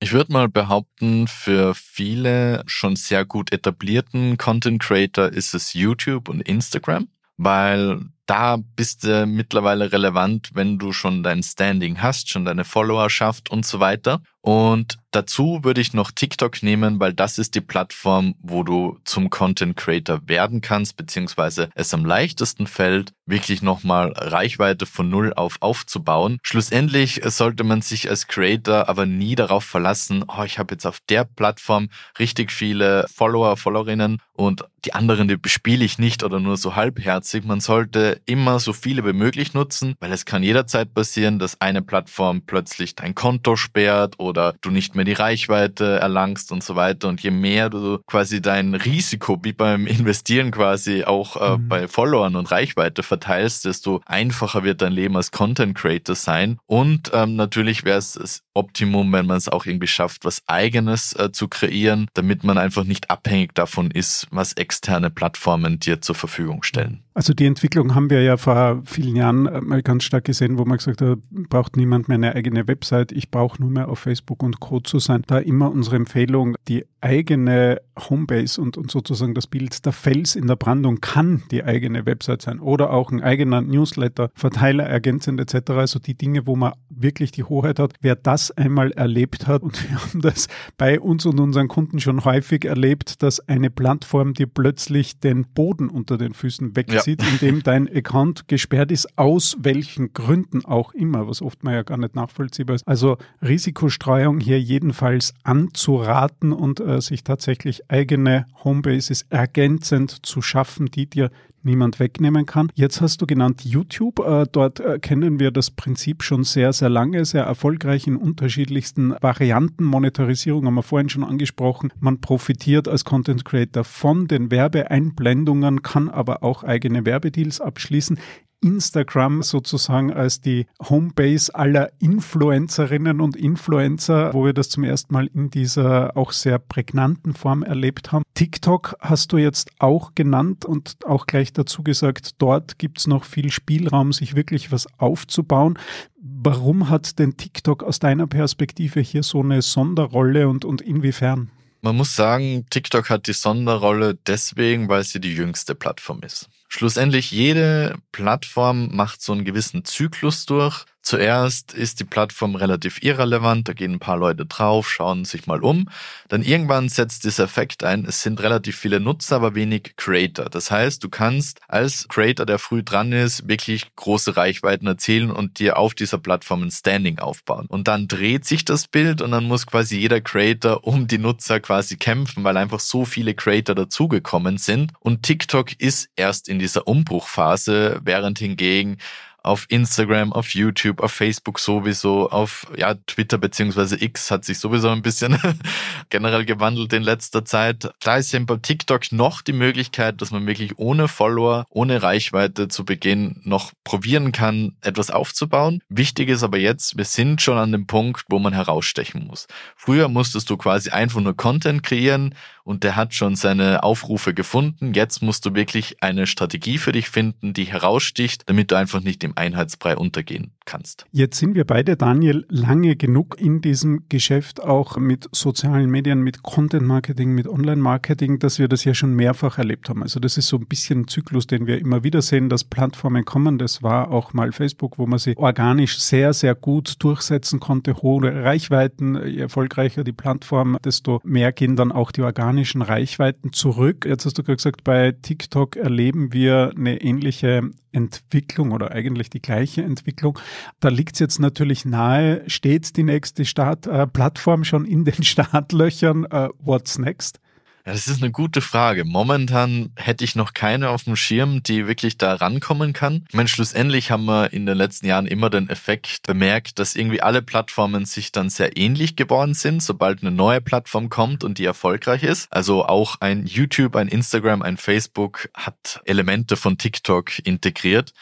Ich würde mal behaupten, für viele schon sehr gut etablierten Content Creator ist es YouTube und Instagram, weil da bist du mittlerweile relevant, wenn du schon dein Standing hast, schon deine Followerschaft und so weiter. Und dazu würde ich noch TikTok nehmen, weil das ist die Plattform, wo du zum Content Creator werden kannst, beziehungsweise es am leichtesten fällt, wirklich nochmal Reichweite von Null auf aufzubauen. Schlussendlich sollte man sich als Creator aber nie darauf verlassen, oh, ich habe jetzt auf der Plattform richtig viele Follower, Followerinnen und die anderen, die bespiele ich nicht oder nur so halbherzig. Man sollte immer so viele wie möglich nutzen, weil es kann jederzeit passieren, dass eine Plattform plötzlich dein Konto sperrt oder oder du nicht mehr die Reichweite erlangst und so weiter. Und je mehr du quasi dein Risiko, wie beim Investieren quasi auch äh, mhm. bei Followern und Reichweite verteilst, desto einfacher wird dein Leben als Content Creator sein. Und ähm, natürlich wäre es Optimum, wenn man es auch irgendwie schafft, was eigenes äh, zu kreieren, damit man einfach nicht abhängig davon ist, was externe Plattformen dir zur Verfügung stellen. Also die Entwicklung haben wir ja vor vielen Jahren äh, mal ganz stark gesehen, wo man gesagt hat, braucht niemand mehr eine eigene Website, ich brauche nur mehr auf Facebook und Co. zu sein. Da immer unsere Empfehlung, die eigene Homebase und, und sozusagen das Bild der Fels in der Brandung kann die eigene Website sein oder auch ein eigener Newsletter, Verteiler ergänzend etc. Also die Dinge, wo man wirklich die Hoheit hat. Wer das einmal erlebt hat und wir haben das bei uns und unseren Kunden schon häufig erlebt, dass eine Plattform dir plötzlich den Boden unter den Füßen wegzieht, ja. indem (laughs) dein Account gesperrt ist, aus welchen Gründen auch immer, was oft mal ja gar nicht nachvollziehbar ist. Also Risikostreuung hier jedenfalls anzuraten und äh, sich tatsächlich eigene Homebases ergänzend zu schaffen, die dir niemand wegnehmen kann. Jetzt hast du genannt YouTube. Äh, dort äh, kennen wir das Prinzip schon sehr, sehr lange, sehr erfolgreich in unterschiedlichsten Varianten. Monetarisierung haben wir vorhin schon angesprochen. Man profitiert als Content Creator von den Werbeeinblendungen, kann aber auch eigene Werbedeals abschließen. Instagram sozusagen als die Homebase aller Influencerinnen und Influencer, wo wir das zum ersten Mal in dieser auch sehr prägnanten Form erlebt haben. TikTok hast du jetzt auch genannt und auch gleich dazu gesagt, dort gibt es noch viel Spielraum, sich wirklich was aufzubauen. Warum hat denn TikTok aus deiner Perspektive hier so eine Sonderrolle und, und inwiefern? Man muss sagen, TikTok hat die Sonderrolle deswegen, weil sie die jüngste Plattform ist. Schlussendlich jede Plattform macht so einen gewissen Zyklus durch. Zuerst ist die Plattform relativ irrelevant, da gehen ein paar Leute drauf, schauen sich mal um. Dann irgendwann setzt dieser Effekt ein, es sind relativ viele Nutzer, aber wenig Creator. Das heißt, du kannst als Creator, der früh dran ist, wirklich große Reichweiten erzielen und dir auf dieser Plattform ein Standing aufbauen. Und dann dreht sich das Bild und dann muss quasi jeder Creator um die Nutzer quasi kämpfen, weil einfach so viele Creator dazugekommen sind. Und TikTok ist erst in dieser Umbruchphase, während hingegen auf Instagram, auf YouTube, auf Facebook sowieso, auf ja, Twitter beziehungsweise X hat sich sowieso ein bisschen (laughs) generell gewandelt in letzter Zeit. Da ist eben bei TikTok noch die Möglichkeit, dass man wirklich ohne Follower, ohne Reichweite zu Beginn noch probieren kann, etwas aufzubauen. Wichtig ist aber jetzt, wir sind schon an dem Punkt, wo man herausstechen muss. Früher musstest du quasi einfach nur Content kreieren und der hat schon seine Aufrufe gefunden. Jetzt musst du wirklich eine Strategie für dich finden, die heraussticht, damit du einfach nicht im Einheitsbrei untergehen kannst. Jetzt sind wir beide, Daniel, lange genug in diesem Geschäft, auch mit sozialen Medien, mit Content Marketing, mit Online Marketing, dass wir das ja schon mehrfach erlebt haben. Also das ist so ein bisschen ein Zyklus, den wir immer wieder sehen, dass Plattformen kommen. Das war auch mal Facebook, wo man sie organisch sehr, sehr gut durchsetzen konnte, hohe Reichweiten. Je erfolgreicher die Plattform, desto mehr gehen dann auch die organischen Reichweiten zurück. Jetzt hast du gerade gesagt, bei TikTok erleben wir eine ähnliche Entwicklung oder eigentlich die gleiche Entwicklung. Da liegt es jetzt natürlich nahe, steht die nächste Startplattform äh, schon in den (laughs) Startlöchern? Äh, what's next? Ja, das ist eine gute Frage. Momentan hätte ich noch keine auf dem Schirm, die wirklich da rankommen kann. Ich meine, schlussendlich haben wir in den letzten Jahren immer den Effekt bemerkt, dass irgendwie alle Plattformen sich dann sehr ähnlich geworden sind, sobald eine neue Plattform kommt und die erfolgreich ist. Also auch ein YouTube, ein Instagram, ein Facebook hat Elemente von TikTok integriert.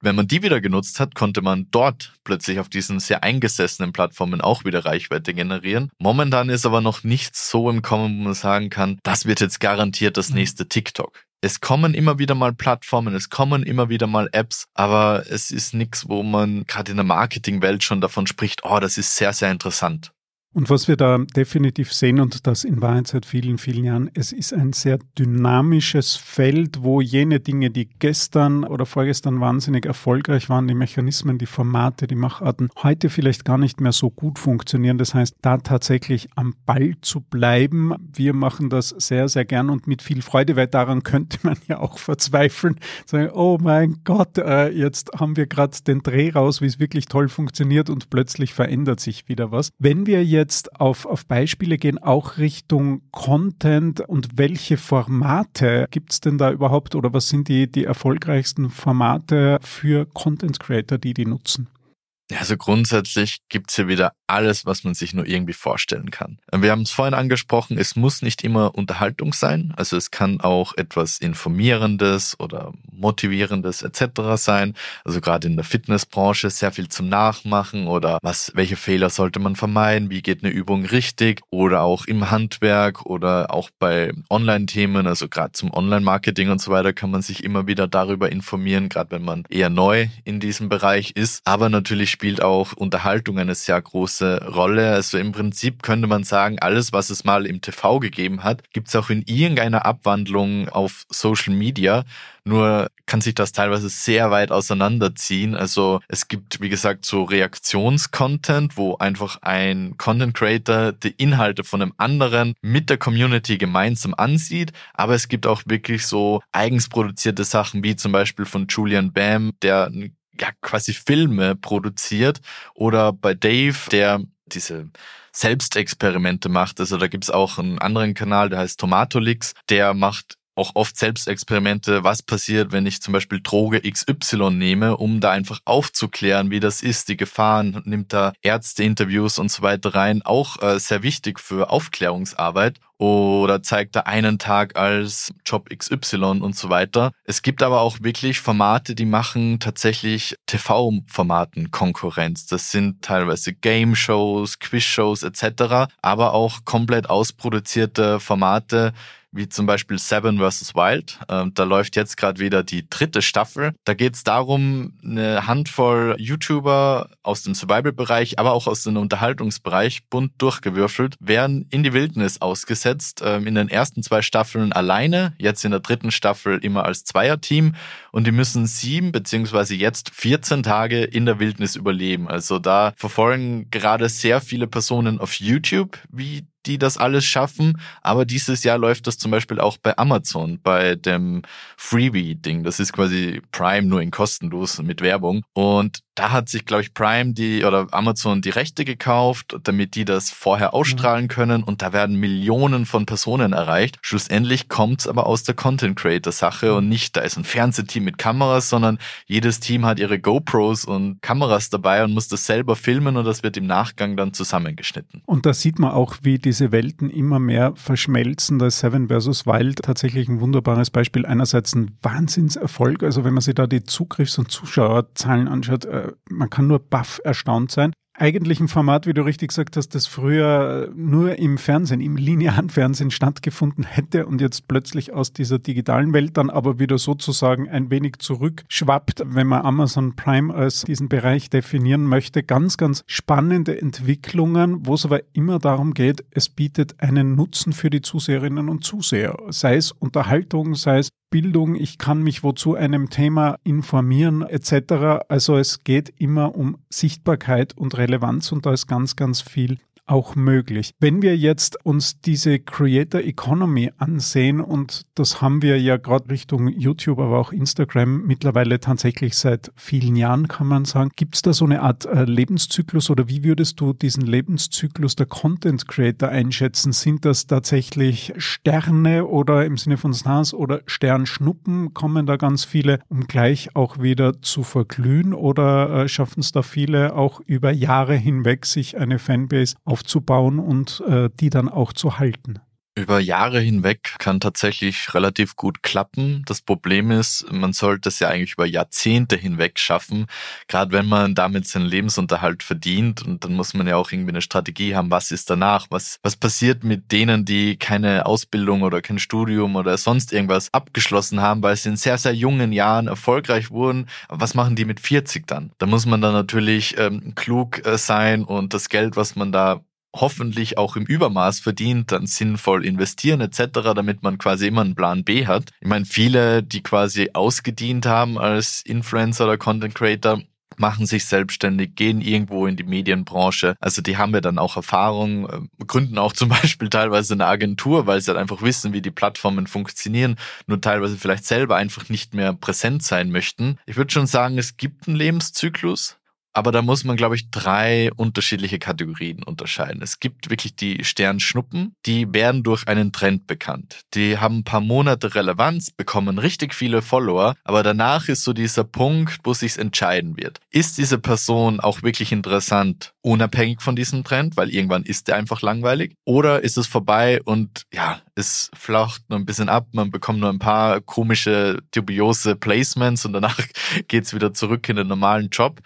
Wenn man die wieder genutzt hat, konnte man dort plötzlich auf diesen sehr eingesessenen Plattformen auch wieder Reichweite generieren. Momentan ist aber noch nichts so im Kommen, wo man sagen kann, das wird jetzt garantiert das mhm. nächste TikTok. Es kommen immer wieder mal Plattformen, es kommen immer wieder mal Apps, aber es ist nichts, wo man gerade in der Marketingwelt schon davon spricht, oh, das ist sehr, sehr interessant. Und was wir da definitiv sehen, und das in Wahrheit seit vielen, vielen Jahren, es ist ein sehr dynamisches Feld, wo jene Dinge, die gestern oder vorgestern wahnsinnig erfolgreich waren, die Mechanismen, die Formate, die Macharten, heute vielleicht gar nicht mehr so gut funktionieren. Das heißt, da tatsächlich am Ball zu bleiben. Wir machen das sehr, sehr gern und mit viel Freude, weil daran könnte (laughs) man ja auch verzweifeln. Sagen, oh mein Gott, äh, jetzt haben wir gerade den Dreh raus, wie es wirklich toll funktioniert und plötzlich verändert sich wieder was. Wenn wir jetzt jetzt auf, auf Beispiele gehen, auch Richtung Content und welche Formate gibt es denn da überhaupt oder was sind die, die erfolgreichsten Formate für Content Creator, die die nutzen? Also grundsätzlich gibt's hier wieder alles, was man sich nur irgendwie vorstellen kann. Wir haben es vorhin angesprochen, es muss nicht immer Unterhaltung sein. Also es kann auch etwas Informierendes oder Motivierendes etc. sein. Also gerade in der Fitnessbranche sehr viel zum Nachmachen oder was, welche Fehler sollte man vermeiden, wie geht eine Übung richtig oder auch im Handwerk oder auch bei Online-Themen, also gerade zum Online-Marketing und so weiter kann man sich immer wieder darüber informieren, gerade wenn man eher neu in diesem Bereich ist. Aber natürlich spielt auch Unterhaltung eine sehr große Rolle. Also im Prinzip könnte man sagen, alles, was es mal im TV gegeben hat, gibt es auch in irgendeiner Abwandlung auf Social Media. Nur kann sich das teilweise sehr weit auseinanderziehen. Also es gibt, wie gesagt, so Reaktionscontent, wo einfach ein Content Creator die Inhalte von einem anderen mit der Community gemeinsam ansieht. Aber es gibt auch wirklich so eigens produzierte Sachen, wie zum Beispiel von Julian Bam, der ja quasi Filme produziert oder bei Dave, der diese Selbstexperimente macht. Also da gibt's auch einen anderen Kanal, der heißt Tomatolix, der macht auch oft Selbstexperimente, was passiert, wenn ich zum Beispiel Droge XY nehme, um da einfach aufzuklären, wie das ist, die Gefahren, nimmt da Ärzteinterviews und so weiter rein, auch äh, sehr wichtig für Aufklärungsarbeit oder zeigt da einen Tag als Job XY und so weiter. Es gibt aber auch wirklich Formate, die machen tatsächlich TV-Formaten Konkurrenz. Das sind teilweise Game-Shows, Quiz-Shows etc., aber auch komplett ausproduzierte Formate, wie zum Beispiel Seven vs. Wild. Ähm, da läuft jetzt gerade wieder die dritte Staffel. Da geht es darum, eine Handvoll YouTuber aus dem Survival-Bereich, aber auch aus dem Unterhaltungsbereich bunt durchgewürfelt, werden in die Wildnis ausgesetzt. Ähm, in den ersten zwei Staffeln alleine, jetzt in der dritten Staffel immer als Zweierteam und die müssen sieben beziehungsweise jetzt 14 Tage in der Wildnis überleben. Also da verfolgen gerade sehr viele Personen auf YouTube, wie die das alles schaffen. Aber dieses Jahr läuft das zum Beispiel auch bei Amazon, bei dem Freebie-Ding. Das ist quasi Prime nur in kostenlos mit Werbung. Und da hat sich, glaube ich, Prime die oder Amazon die Rechte gekauft, damit die das vorher ausstrahlen mhm. können. Und da werden Millionen von Personen erreicht. Schlussendlich kommt es aber aus der Content Creator Sache und nicht, da ist ein Fernsehteam mit Kameras, sondern jedes Team hat ihre GoPros und Kameras dabei und muss das selber filmen und das wird im Nachgang dann zusammengeschnitten. Und da sieht man auch, wie diese Welten immer mehr verschmelzen. Da ist Seven vs. Wild tatsächlich ein wunderbares Beispiel. Einerseits ein Wahnsinnserfolg. Also wenn man sich da die Zugriffs- und Zuschauerzahlen anschaut, äh, man kann nur baff erstaunt sein. eigentlichen Format, wie du richtig gesagt hast, das früher nur im Fernsehen, im linearen Fernsehen stattgefunden hätte und jetzt plötzlich aus dieser digitalen Welt dann aber wieder sozusagen ein wenig zurückschwappt, wenn man Amazon Prime als diesen Bereich definieren möchte. Ganz, ganz spannende Entwicklungen, wo es aber immer darum geht, es bietet einen Nutzen für die Zuseherinnen und Zuseher, sei es Unterhaltung, sei es Bildung, ich kann mich wozu einem Thema informieren etc. Also es geht immer um Sichtbarkeit und Relevanz und da ist ganz, ganz viel auch möglich. Wenn wir jetzt uns diese Creator Economy ansehen und das haben wir ja gerade Richtung YouTube, aber auch Instagram mittlerweile tatsächlich seit vielen Jahren, kann man sagen, gibt es da so eine Art äh, Lebenszyklus oder wie würdest du diesen Lebenszyklus der Content Creator einschätzen? Sind das tatsächlich Sterne oder im Sinne von Stars oder Sternschnuppen kommen da ganz viele, um gleich auch wieder zu verglühen oder äh, schaffen es da viele auch über Jahre hinweg sich eine Fanbase auf aufzubauen und äh, die dann auch zu halten. Über Jahre hinweg kann tatsächlich relativ gut klappen. Das Problem ist, man sollte es ja eigentlich über Jahrzehnte hinweg schaffen, gerade wenn man damit seinen Lebensunterhalt verdient. Und dann muss man ja auch irgendwie eine Strategie haben, was ist danach? Was, was passiert mit denen, die keine Ausbildung oder kein Studium oder sonst irgendwas abgeschlossen haben, weil sie in sehr, sehr jungen Jahren erfolgreich wurden? Was machen die mit 40 dann? Da muss man dann natürlich ähm, klug äh, sein und das Geld, was man da hoffentlich auch im Übermaß verdient, dann sinnvoll investieren etc., damit man quasi immer einen Plan B hat. Ich meine, viele, die quasi ausgedient haben als Influencer oder Content Creator, machen sich selbstständig, gehen irgendwo in die Medienbranche. Also die haben ja dann auch Erfahrung, äh, gründen auch zum (laughs) Beispiel teilweise eine Agentur, weil sie halt einfach wissen, wie die Plattformen funktionieren, nur teilweise vielleicht selber einfach nicht mehr präsent sein möchten. Ich würde schon sagen, es gibt einen Lebenszyklus. Aber da muss man, glaube ich, drei unterschiedliche Kategorien unterscheiden. Es gibt wirklich die Sternschnuppen, die werden durch einen Trend bekannt. Die haben ein paar Monate Relevanz, bekommen richtig viele Follower, aber danach ist so dieser Punkt, wo sich's entscheiden wird. Ist diese Person auch wirklich interessant, unabhängig von diesem Trend, weil irgendwann ist der einfach langweilig? Oder ist es vorbei und ja, es flacht nur ein bisschen ab, man bekommt nur ein paar komische, dubiose Placements und danach (laughs) geht's wieder zurück in den normalen Job.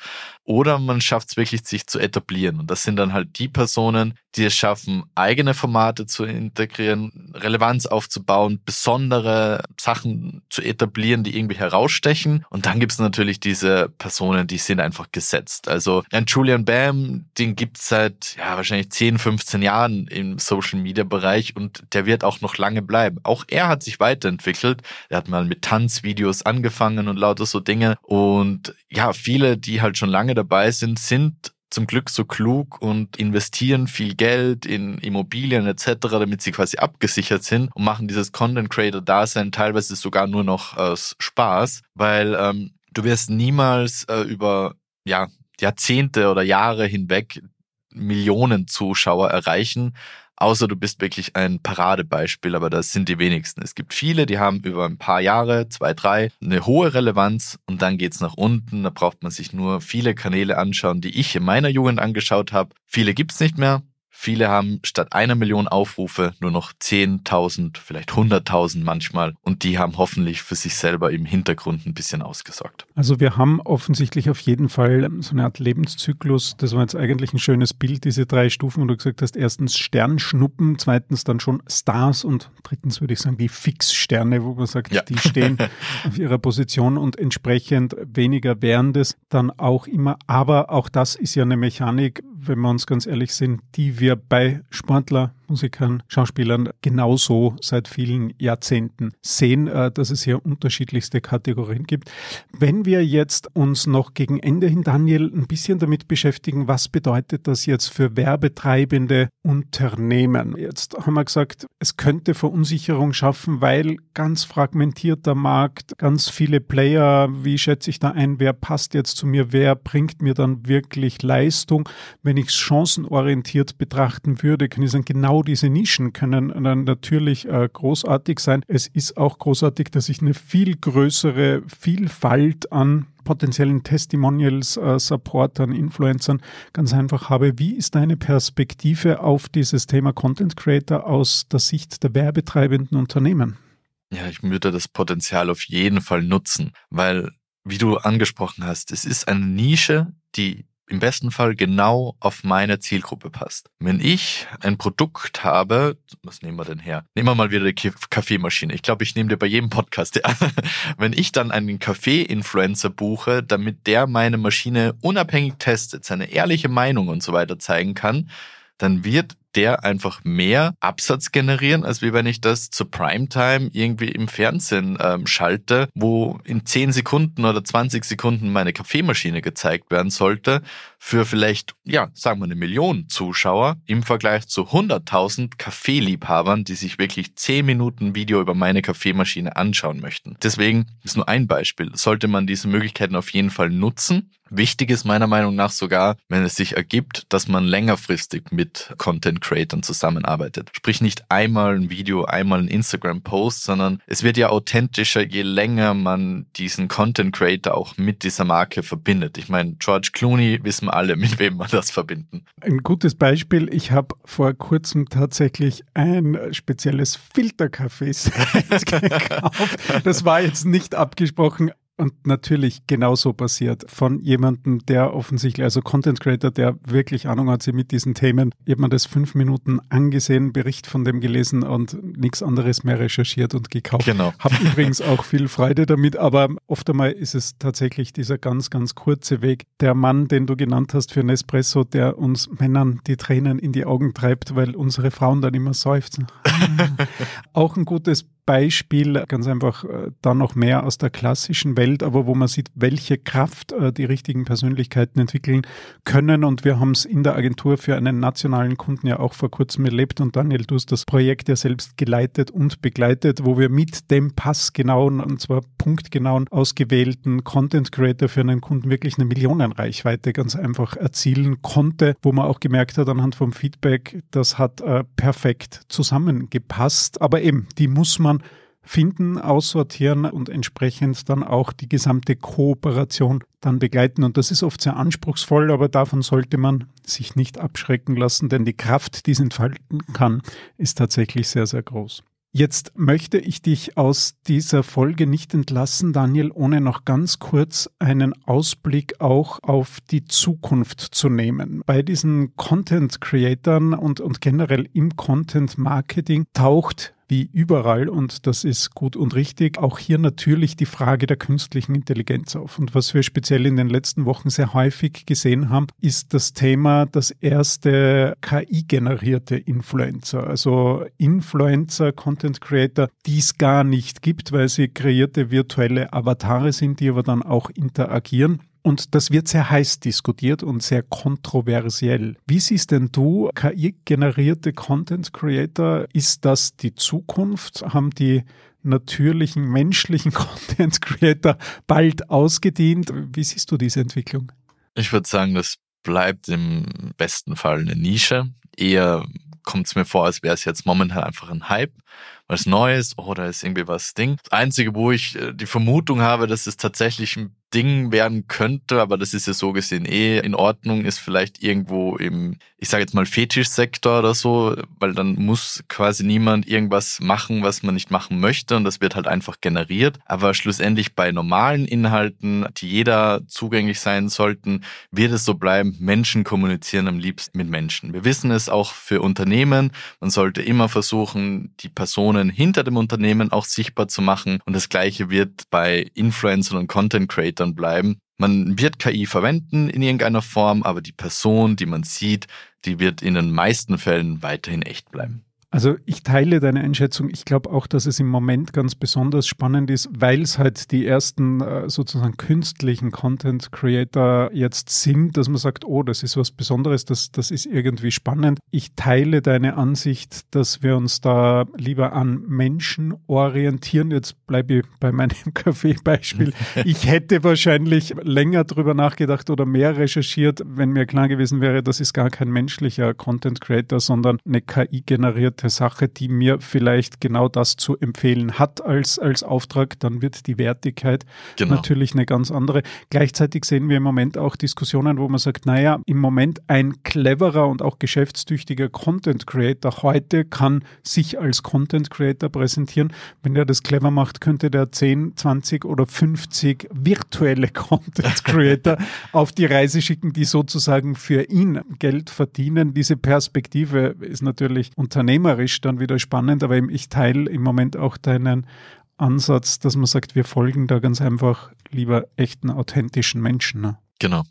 Oder man schafft es wirklich, sich zu etablieren. Und das sind dann halt die Personen, die es schaffen, eigene Formate zu integrieren, Relevanz aufzubauen, besondere Sachen zu etablieren, die irgendwie herausstechen. Und dann gibt es natürlich diese Personen, die sind einfach gesetzt. Also ein Julian Bam, den gibt es seit ja, wahrscheinlich 10, 15 Jahren im Social-Media-Bereich und der wird auch noch lange bleiben. Auch er hat sich weiterentwickelt. Er hat mal mit Tanzvideos angefangen und lauter so Dinge. Und ja, viele, die halt schon lange dabei sind, sind zum Glück so klug und investieren viel Geld in Immobilien etc., damit sie quasi abgesichert sind und machen dieses Content Creator Dasein teilweise sogar nur noch aus Spaß, weil ähm, du wirst niemals äh, über ja Jahrzehnte oder Jahre hinweg Millionen Zuschauer erreichen, außer du bist wirklich ein Paradebeispiel, aber das sind die wenigsten. Es gibt viele, die haben über ein paar Jahre, zwei, drei, eine hohe Relevanz und dann geht's nach unten. Da braucht man sich nur viele Kanäle anschauen, die ich in meiner Jugend angeschaut habe. Viele gibt's nicht mehr. Viele haben statt einer Million Aufrufe nur noch 10.000, vielleicht 100.000 manchmal. Und die haben hoffentlich für sich selber im Hintergrund ein bisschen ausgesorgt. Also wir haben offensichtlich auf jeden Fall so eine Art Lebenszyklus. Das war jetzt eigentlich ein schönes Bild, diese drei Stufen, wo du gesagt hast, erstens Sternschnuppen, zweitens dann schon Stars und drittens würde ich sagen die Fixsterne, wo man sagt, ja. die stehen (laughs) auf ihrer Position und entsprechend weniger wären das dann auch immer. Aber auch das ist ja eine Mechanik, wenn wir uns ganz ehrlich sind, die wir bei Sportler Musikern, Schauspielern genauso seit vielen Jahrzehnten sehen, äh, dass es hier unterschiedlichste Kategorien gibt. Wenn wir jetzt uns noch gegen Ende hin, Daniel, ein bisschen damit beschäftigen, was bedeutet das jetzt für werbetreibende Unternehmen? Jetzt haben wir gesagt, es könnte Verunsicherung schaffen, weil ganz fragmentierter Markt, ganz viele Player, wie schätze ich da ein, wer passt jetzt zu mir, wer bringt mir dann wirklich Leistung? Wenn ich es chancenorientiert betrachten würde, kann ich sagen, genau diese Nischen können dann natürlich äh, großartig sein. Es ist auch großartig, dass ich eine viel größere Vielfalt an potenziellen Testimonials, äh, Supportern, Influencern ganz einfach habe. Wie ist deine Perspektive auf dieses Thema Content Creator aus der Sicht der werbetreibenden Unternehmen? Ja, ich würde das Potenzial auf jeden Fall nutzen, weil, wie du angesprochen hast, es ist eine Nische, die im besten Fall genau auf meine Zielgruppe passt. Wenn ich ein Produkt habe, was nehmen wir denn her? Nehmen wir mal wieder die Kaffeemaschine. Ich glaube, ich nehme dir bei jedem Podcast. (laughs) Ja. Wenn ich dann einen Kaffee-Influencer buche, damit der meine Maschine unabhängig testet, seine ehrliche Meinung und so weiter zeigen kann, dann wird der einfach mehr Absatz generieren, als wie wenn ich das zur Primetime irgendwie im Fernsehen ähm, schalte, wo in 10 Sekunden oder 20 Sekunden meine Kaffeemaschine gezeigt werden sollte, für vielleicht, ja, sagen wir eine Million Zuschauer im Vergleich zu 100.000 Kaffeeliebhabern, die sich wirklich 10 Minuten Video über meine Kaffeemaschine anschauen möchten. Deswegen ist nur ein Beispiel. Sollte man diese Möglichkeiten auf jeden Fall nutzen. Wichtig ist meiner Meinung nach sogar, wenn es sich ergibt, dass man längerfristig mit Content Creatern zusammenarbeitet. Sprich nicht einmal ein Video, einmal ein Instagram-Post, sondern es wird ja authentischer, je länger man diesen Content Creator auch mit dieser Marke verbindet. Ich meine, George Clooney wissen alle, mit wem man das verbinden. Ein gutes Beispiel, ich habe vor kurzem tatsächlich ein spezielles Filterkaffee-Set (laughs) gekauft. Das war jetzt nicht abgesprochen, und natürlich genauso passiert von jemandem, der offensichtlich, also Content Creator, der wirklich Ahnung hat sie mit diesen Themen. Ich habe mir das fünf Minuten angesehen, Bericht von dem gelesen und nichts anderes mehr recherchiert und gekauft. Genau. Habe übrigens auch viel Freude damit, aber oft einmal ist es tatsächlich dieser ganz, ganz kurze Weg. Der Mann, den du genannt hast für Nespresso, der uns Männern die Tränen in die Augen treibt, weil unsere Frauen dann immer seufzen. (laughs) auch ein gutes Beispiel, ganz einfach äh, dann noch mehr aus der klassischen Welt, aber wo man sieht, welche Kraft äh, die richtigen Persönlichkeiten entwickeln können. Und wir haben es in der Agentur für einen nationalen Kunden ja auch vor kurzem erlebt. Und Daniel, du hast das Projekt ja selbst geleitet und begleitet, wo wir mit dem passgenauen, und zwar punktgenauen ausgewählten Content Creator für einen Kunden wirklich eine Millionenreichweite ganz einfach erzielen konnte, wo man auch gemerkt hat anhand vom Feedback, das hat äh, perfekt zusammengepasst. Aber eben, die muss man finden, aussortieren und entsprechend dann auch die gesamte Kooperation dann begleiten. Und das ist oft sehr anspruchsvoll, aber davon sollte man sich nicht abschrecken lassen, denn die Kraft, die es entfalten kann, ist tatsächlich sehr, sehr groß. Jetzt möchte ich dich aus dieser Folge nicht entlassen, Daniel, ohne noch ganz kurz einen Ausblick auch auf die Zukunft zu nehmen. Bei diesen Content Creatern und, und generell im Content Marketing taucht wie überall, und das ist gut und richtig, auch hier natürlich die Frage der künstlichen Intelligenz auf. Und was wir speziell in den letzten Wochen sehr häufig gesehen haben, ist das Thema das erste KI-generierte Influencer, also Influencer, Content Creator, die es gar nicht gibt, weil sie kreierte virtuelle Avatare sind, die aber dann auch interagieren. Und das wird sehr heiß diskutiert und sehr kontroversiell. Wie siehst denn du KI-generierte Content Creator? Ist das die Zukunft? Haben die natürlichen menschlichen (laughs) Content Creator bald ausgedient? Wie siehst du diese Entwicklung? Ich würde sagen, das bleibt im besten Fall eine Nische. Eher kommt es mir vor, als wäre es jetzt momentan einfach ein Hype, was Neues, da ist irgendwie was Ding. Das Einzige, wo ich äh, die Vermutung habe, dass es tatsächlich ein Ding werden könnte, aber das ist ja so gesehen eh in Ordnung, ist vielleicht irgendwo im, ich sage jetzt mal Fetischsektor oder so, weil dann muss quasi niemand irgendwas machen, was man nicht machen möchte und das wird halt einfach generiert. Aber schlussendlich bei normalen Inhalten, die jeder zugänglich sein sollten, wird es so bleiben, Menschen kommunizieren am liebsten mit Menschen. Wir wissen es auch für Unternehmen, man sollte immer versuchen, die Personen hinter dem Unternehmen auch sichtbar zu machen und das gleiche wird bei Influencern und Content Creators dann bleiben. Man wird KI verwenden in irgendeiner Form, aber die Person, die man sieht, die wird in den meisten Fällen weiterhin echt bleiben. Also ich teile deine Einschätzung. Ich glaube auch, dass es im Moment ganz besonders spannend ist, weil es halt die ersten äh, sozusagen künstlichen Content Creator jetzt sind, dass man sagt, oh, das ist was Besonderes, das, das ist irgendwie spannend. Ich teile deine Ansicht, dass wir uns da lieber an Menschen orientieren. Jetzt bleibe ich bei meinem (laughs) Kaffeebeispiel. Ich hätte wahrscheinlich länger drüber nachgedacht oder mehr recherchiert, wenn mir klar gewesen wäre, das ist gar kein menschlicher Content Creator, sondern eine KI generierte konkrete Sache, die mir vielleicht genau das zu empfehlen hat als, als Auftrag, dann wird die Wertigkeit genau. natürlich eine ganz andere. Gleichzeitig sehen wir im Moment auch Diskussionen, wo man sagt, naja, im Moment ein cleverer und auch geschäftstüchtiger Content Creator heute kann sich als Content Creator präsentieren. Wenn er das clever macht, könnte der 10, 20 oder 50 virtuelle (laughs) Content Creator auf die Reise schicken, die sozusagen für ihn Geld verdienen. Diese Perspektive ist natürlich unternehmerisch dann wieder spannend, aber ich teile im Moment auch deinen Ansatz, dass man sagt, wir folgen da ganz einfach lieber echten, authentischen Menschen. Ne? Genau.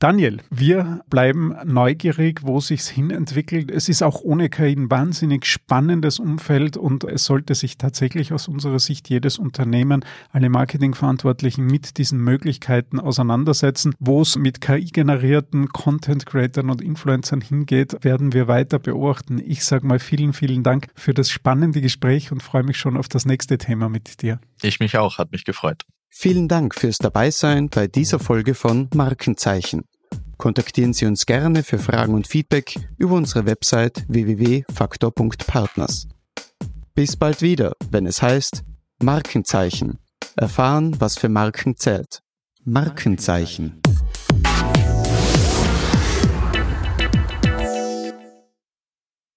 Daniel, wir bleiben neugierig, wo sich's hin entwickelt. Es ist auch ohne KI ein wahnsinnig spannendes Umfeld und es sollte sich tatsächlich aus unserer Sicht jedes Unternehmen, alle Marketingverantwortlichen mit diesen Möglichkeiten auseinandersetzen. Wo es mit KI-generierten Content Creatern und Influencern hingeht, werden wir weiter beobachten. Ich sage mal vielen, vielen Dank für das spannende Gespräch und freue mich schon auf das nächste Thema mit dir. Ich mich auch, hat mich gefreut. Vielen Dank fürs Dabeisein bei dieser Folge von Markenzeichen. Kontaktieren Sie uns gerne für Fragen und Feedback über unsere Website www.faktor.partners. Bis bald wieder, wenn es heißt Markenzeichen. Erfahren, was für Marken zählt. Markenzeichen.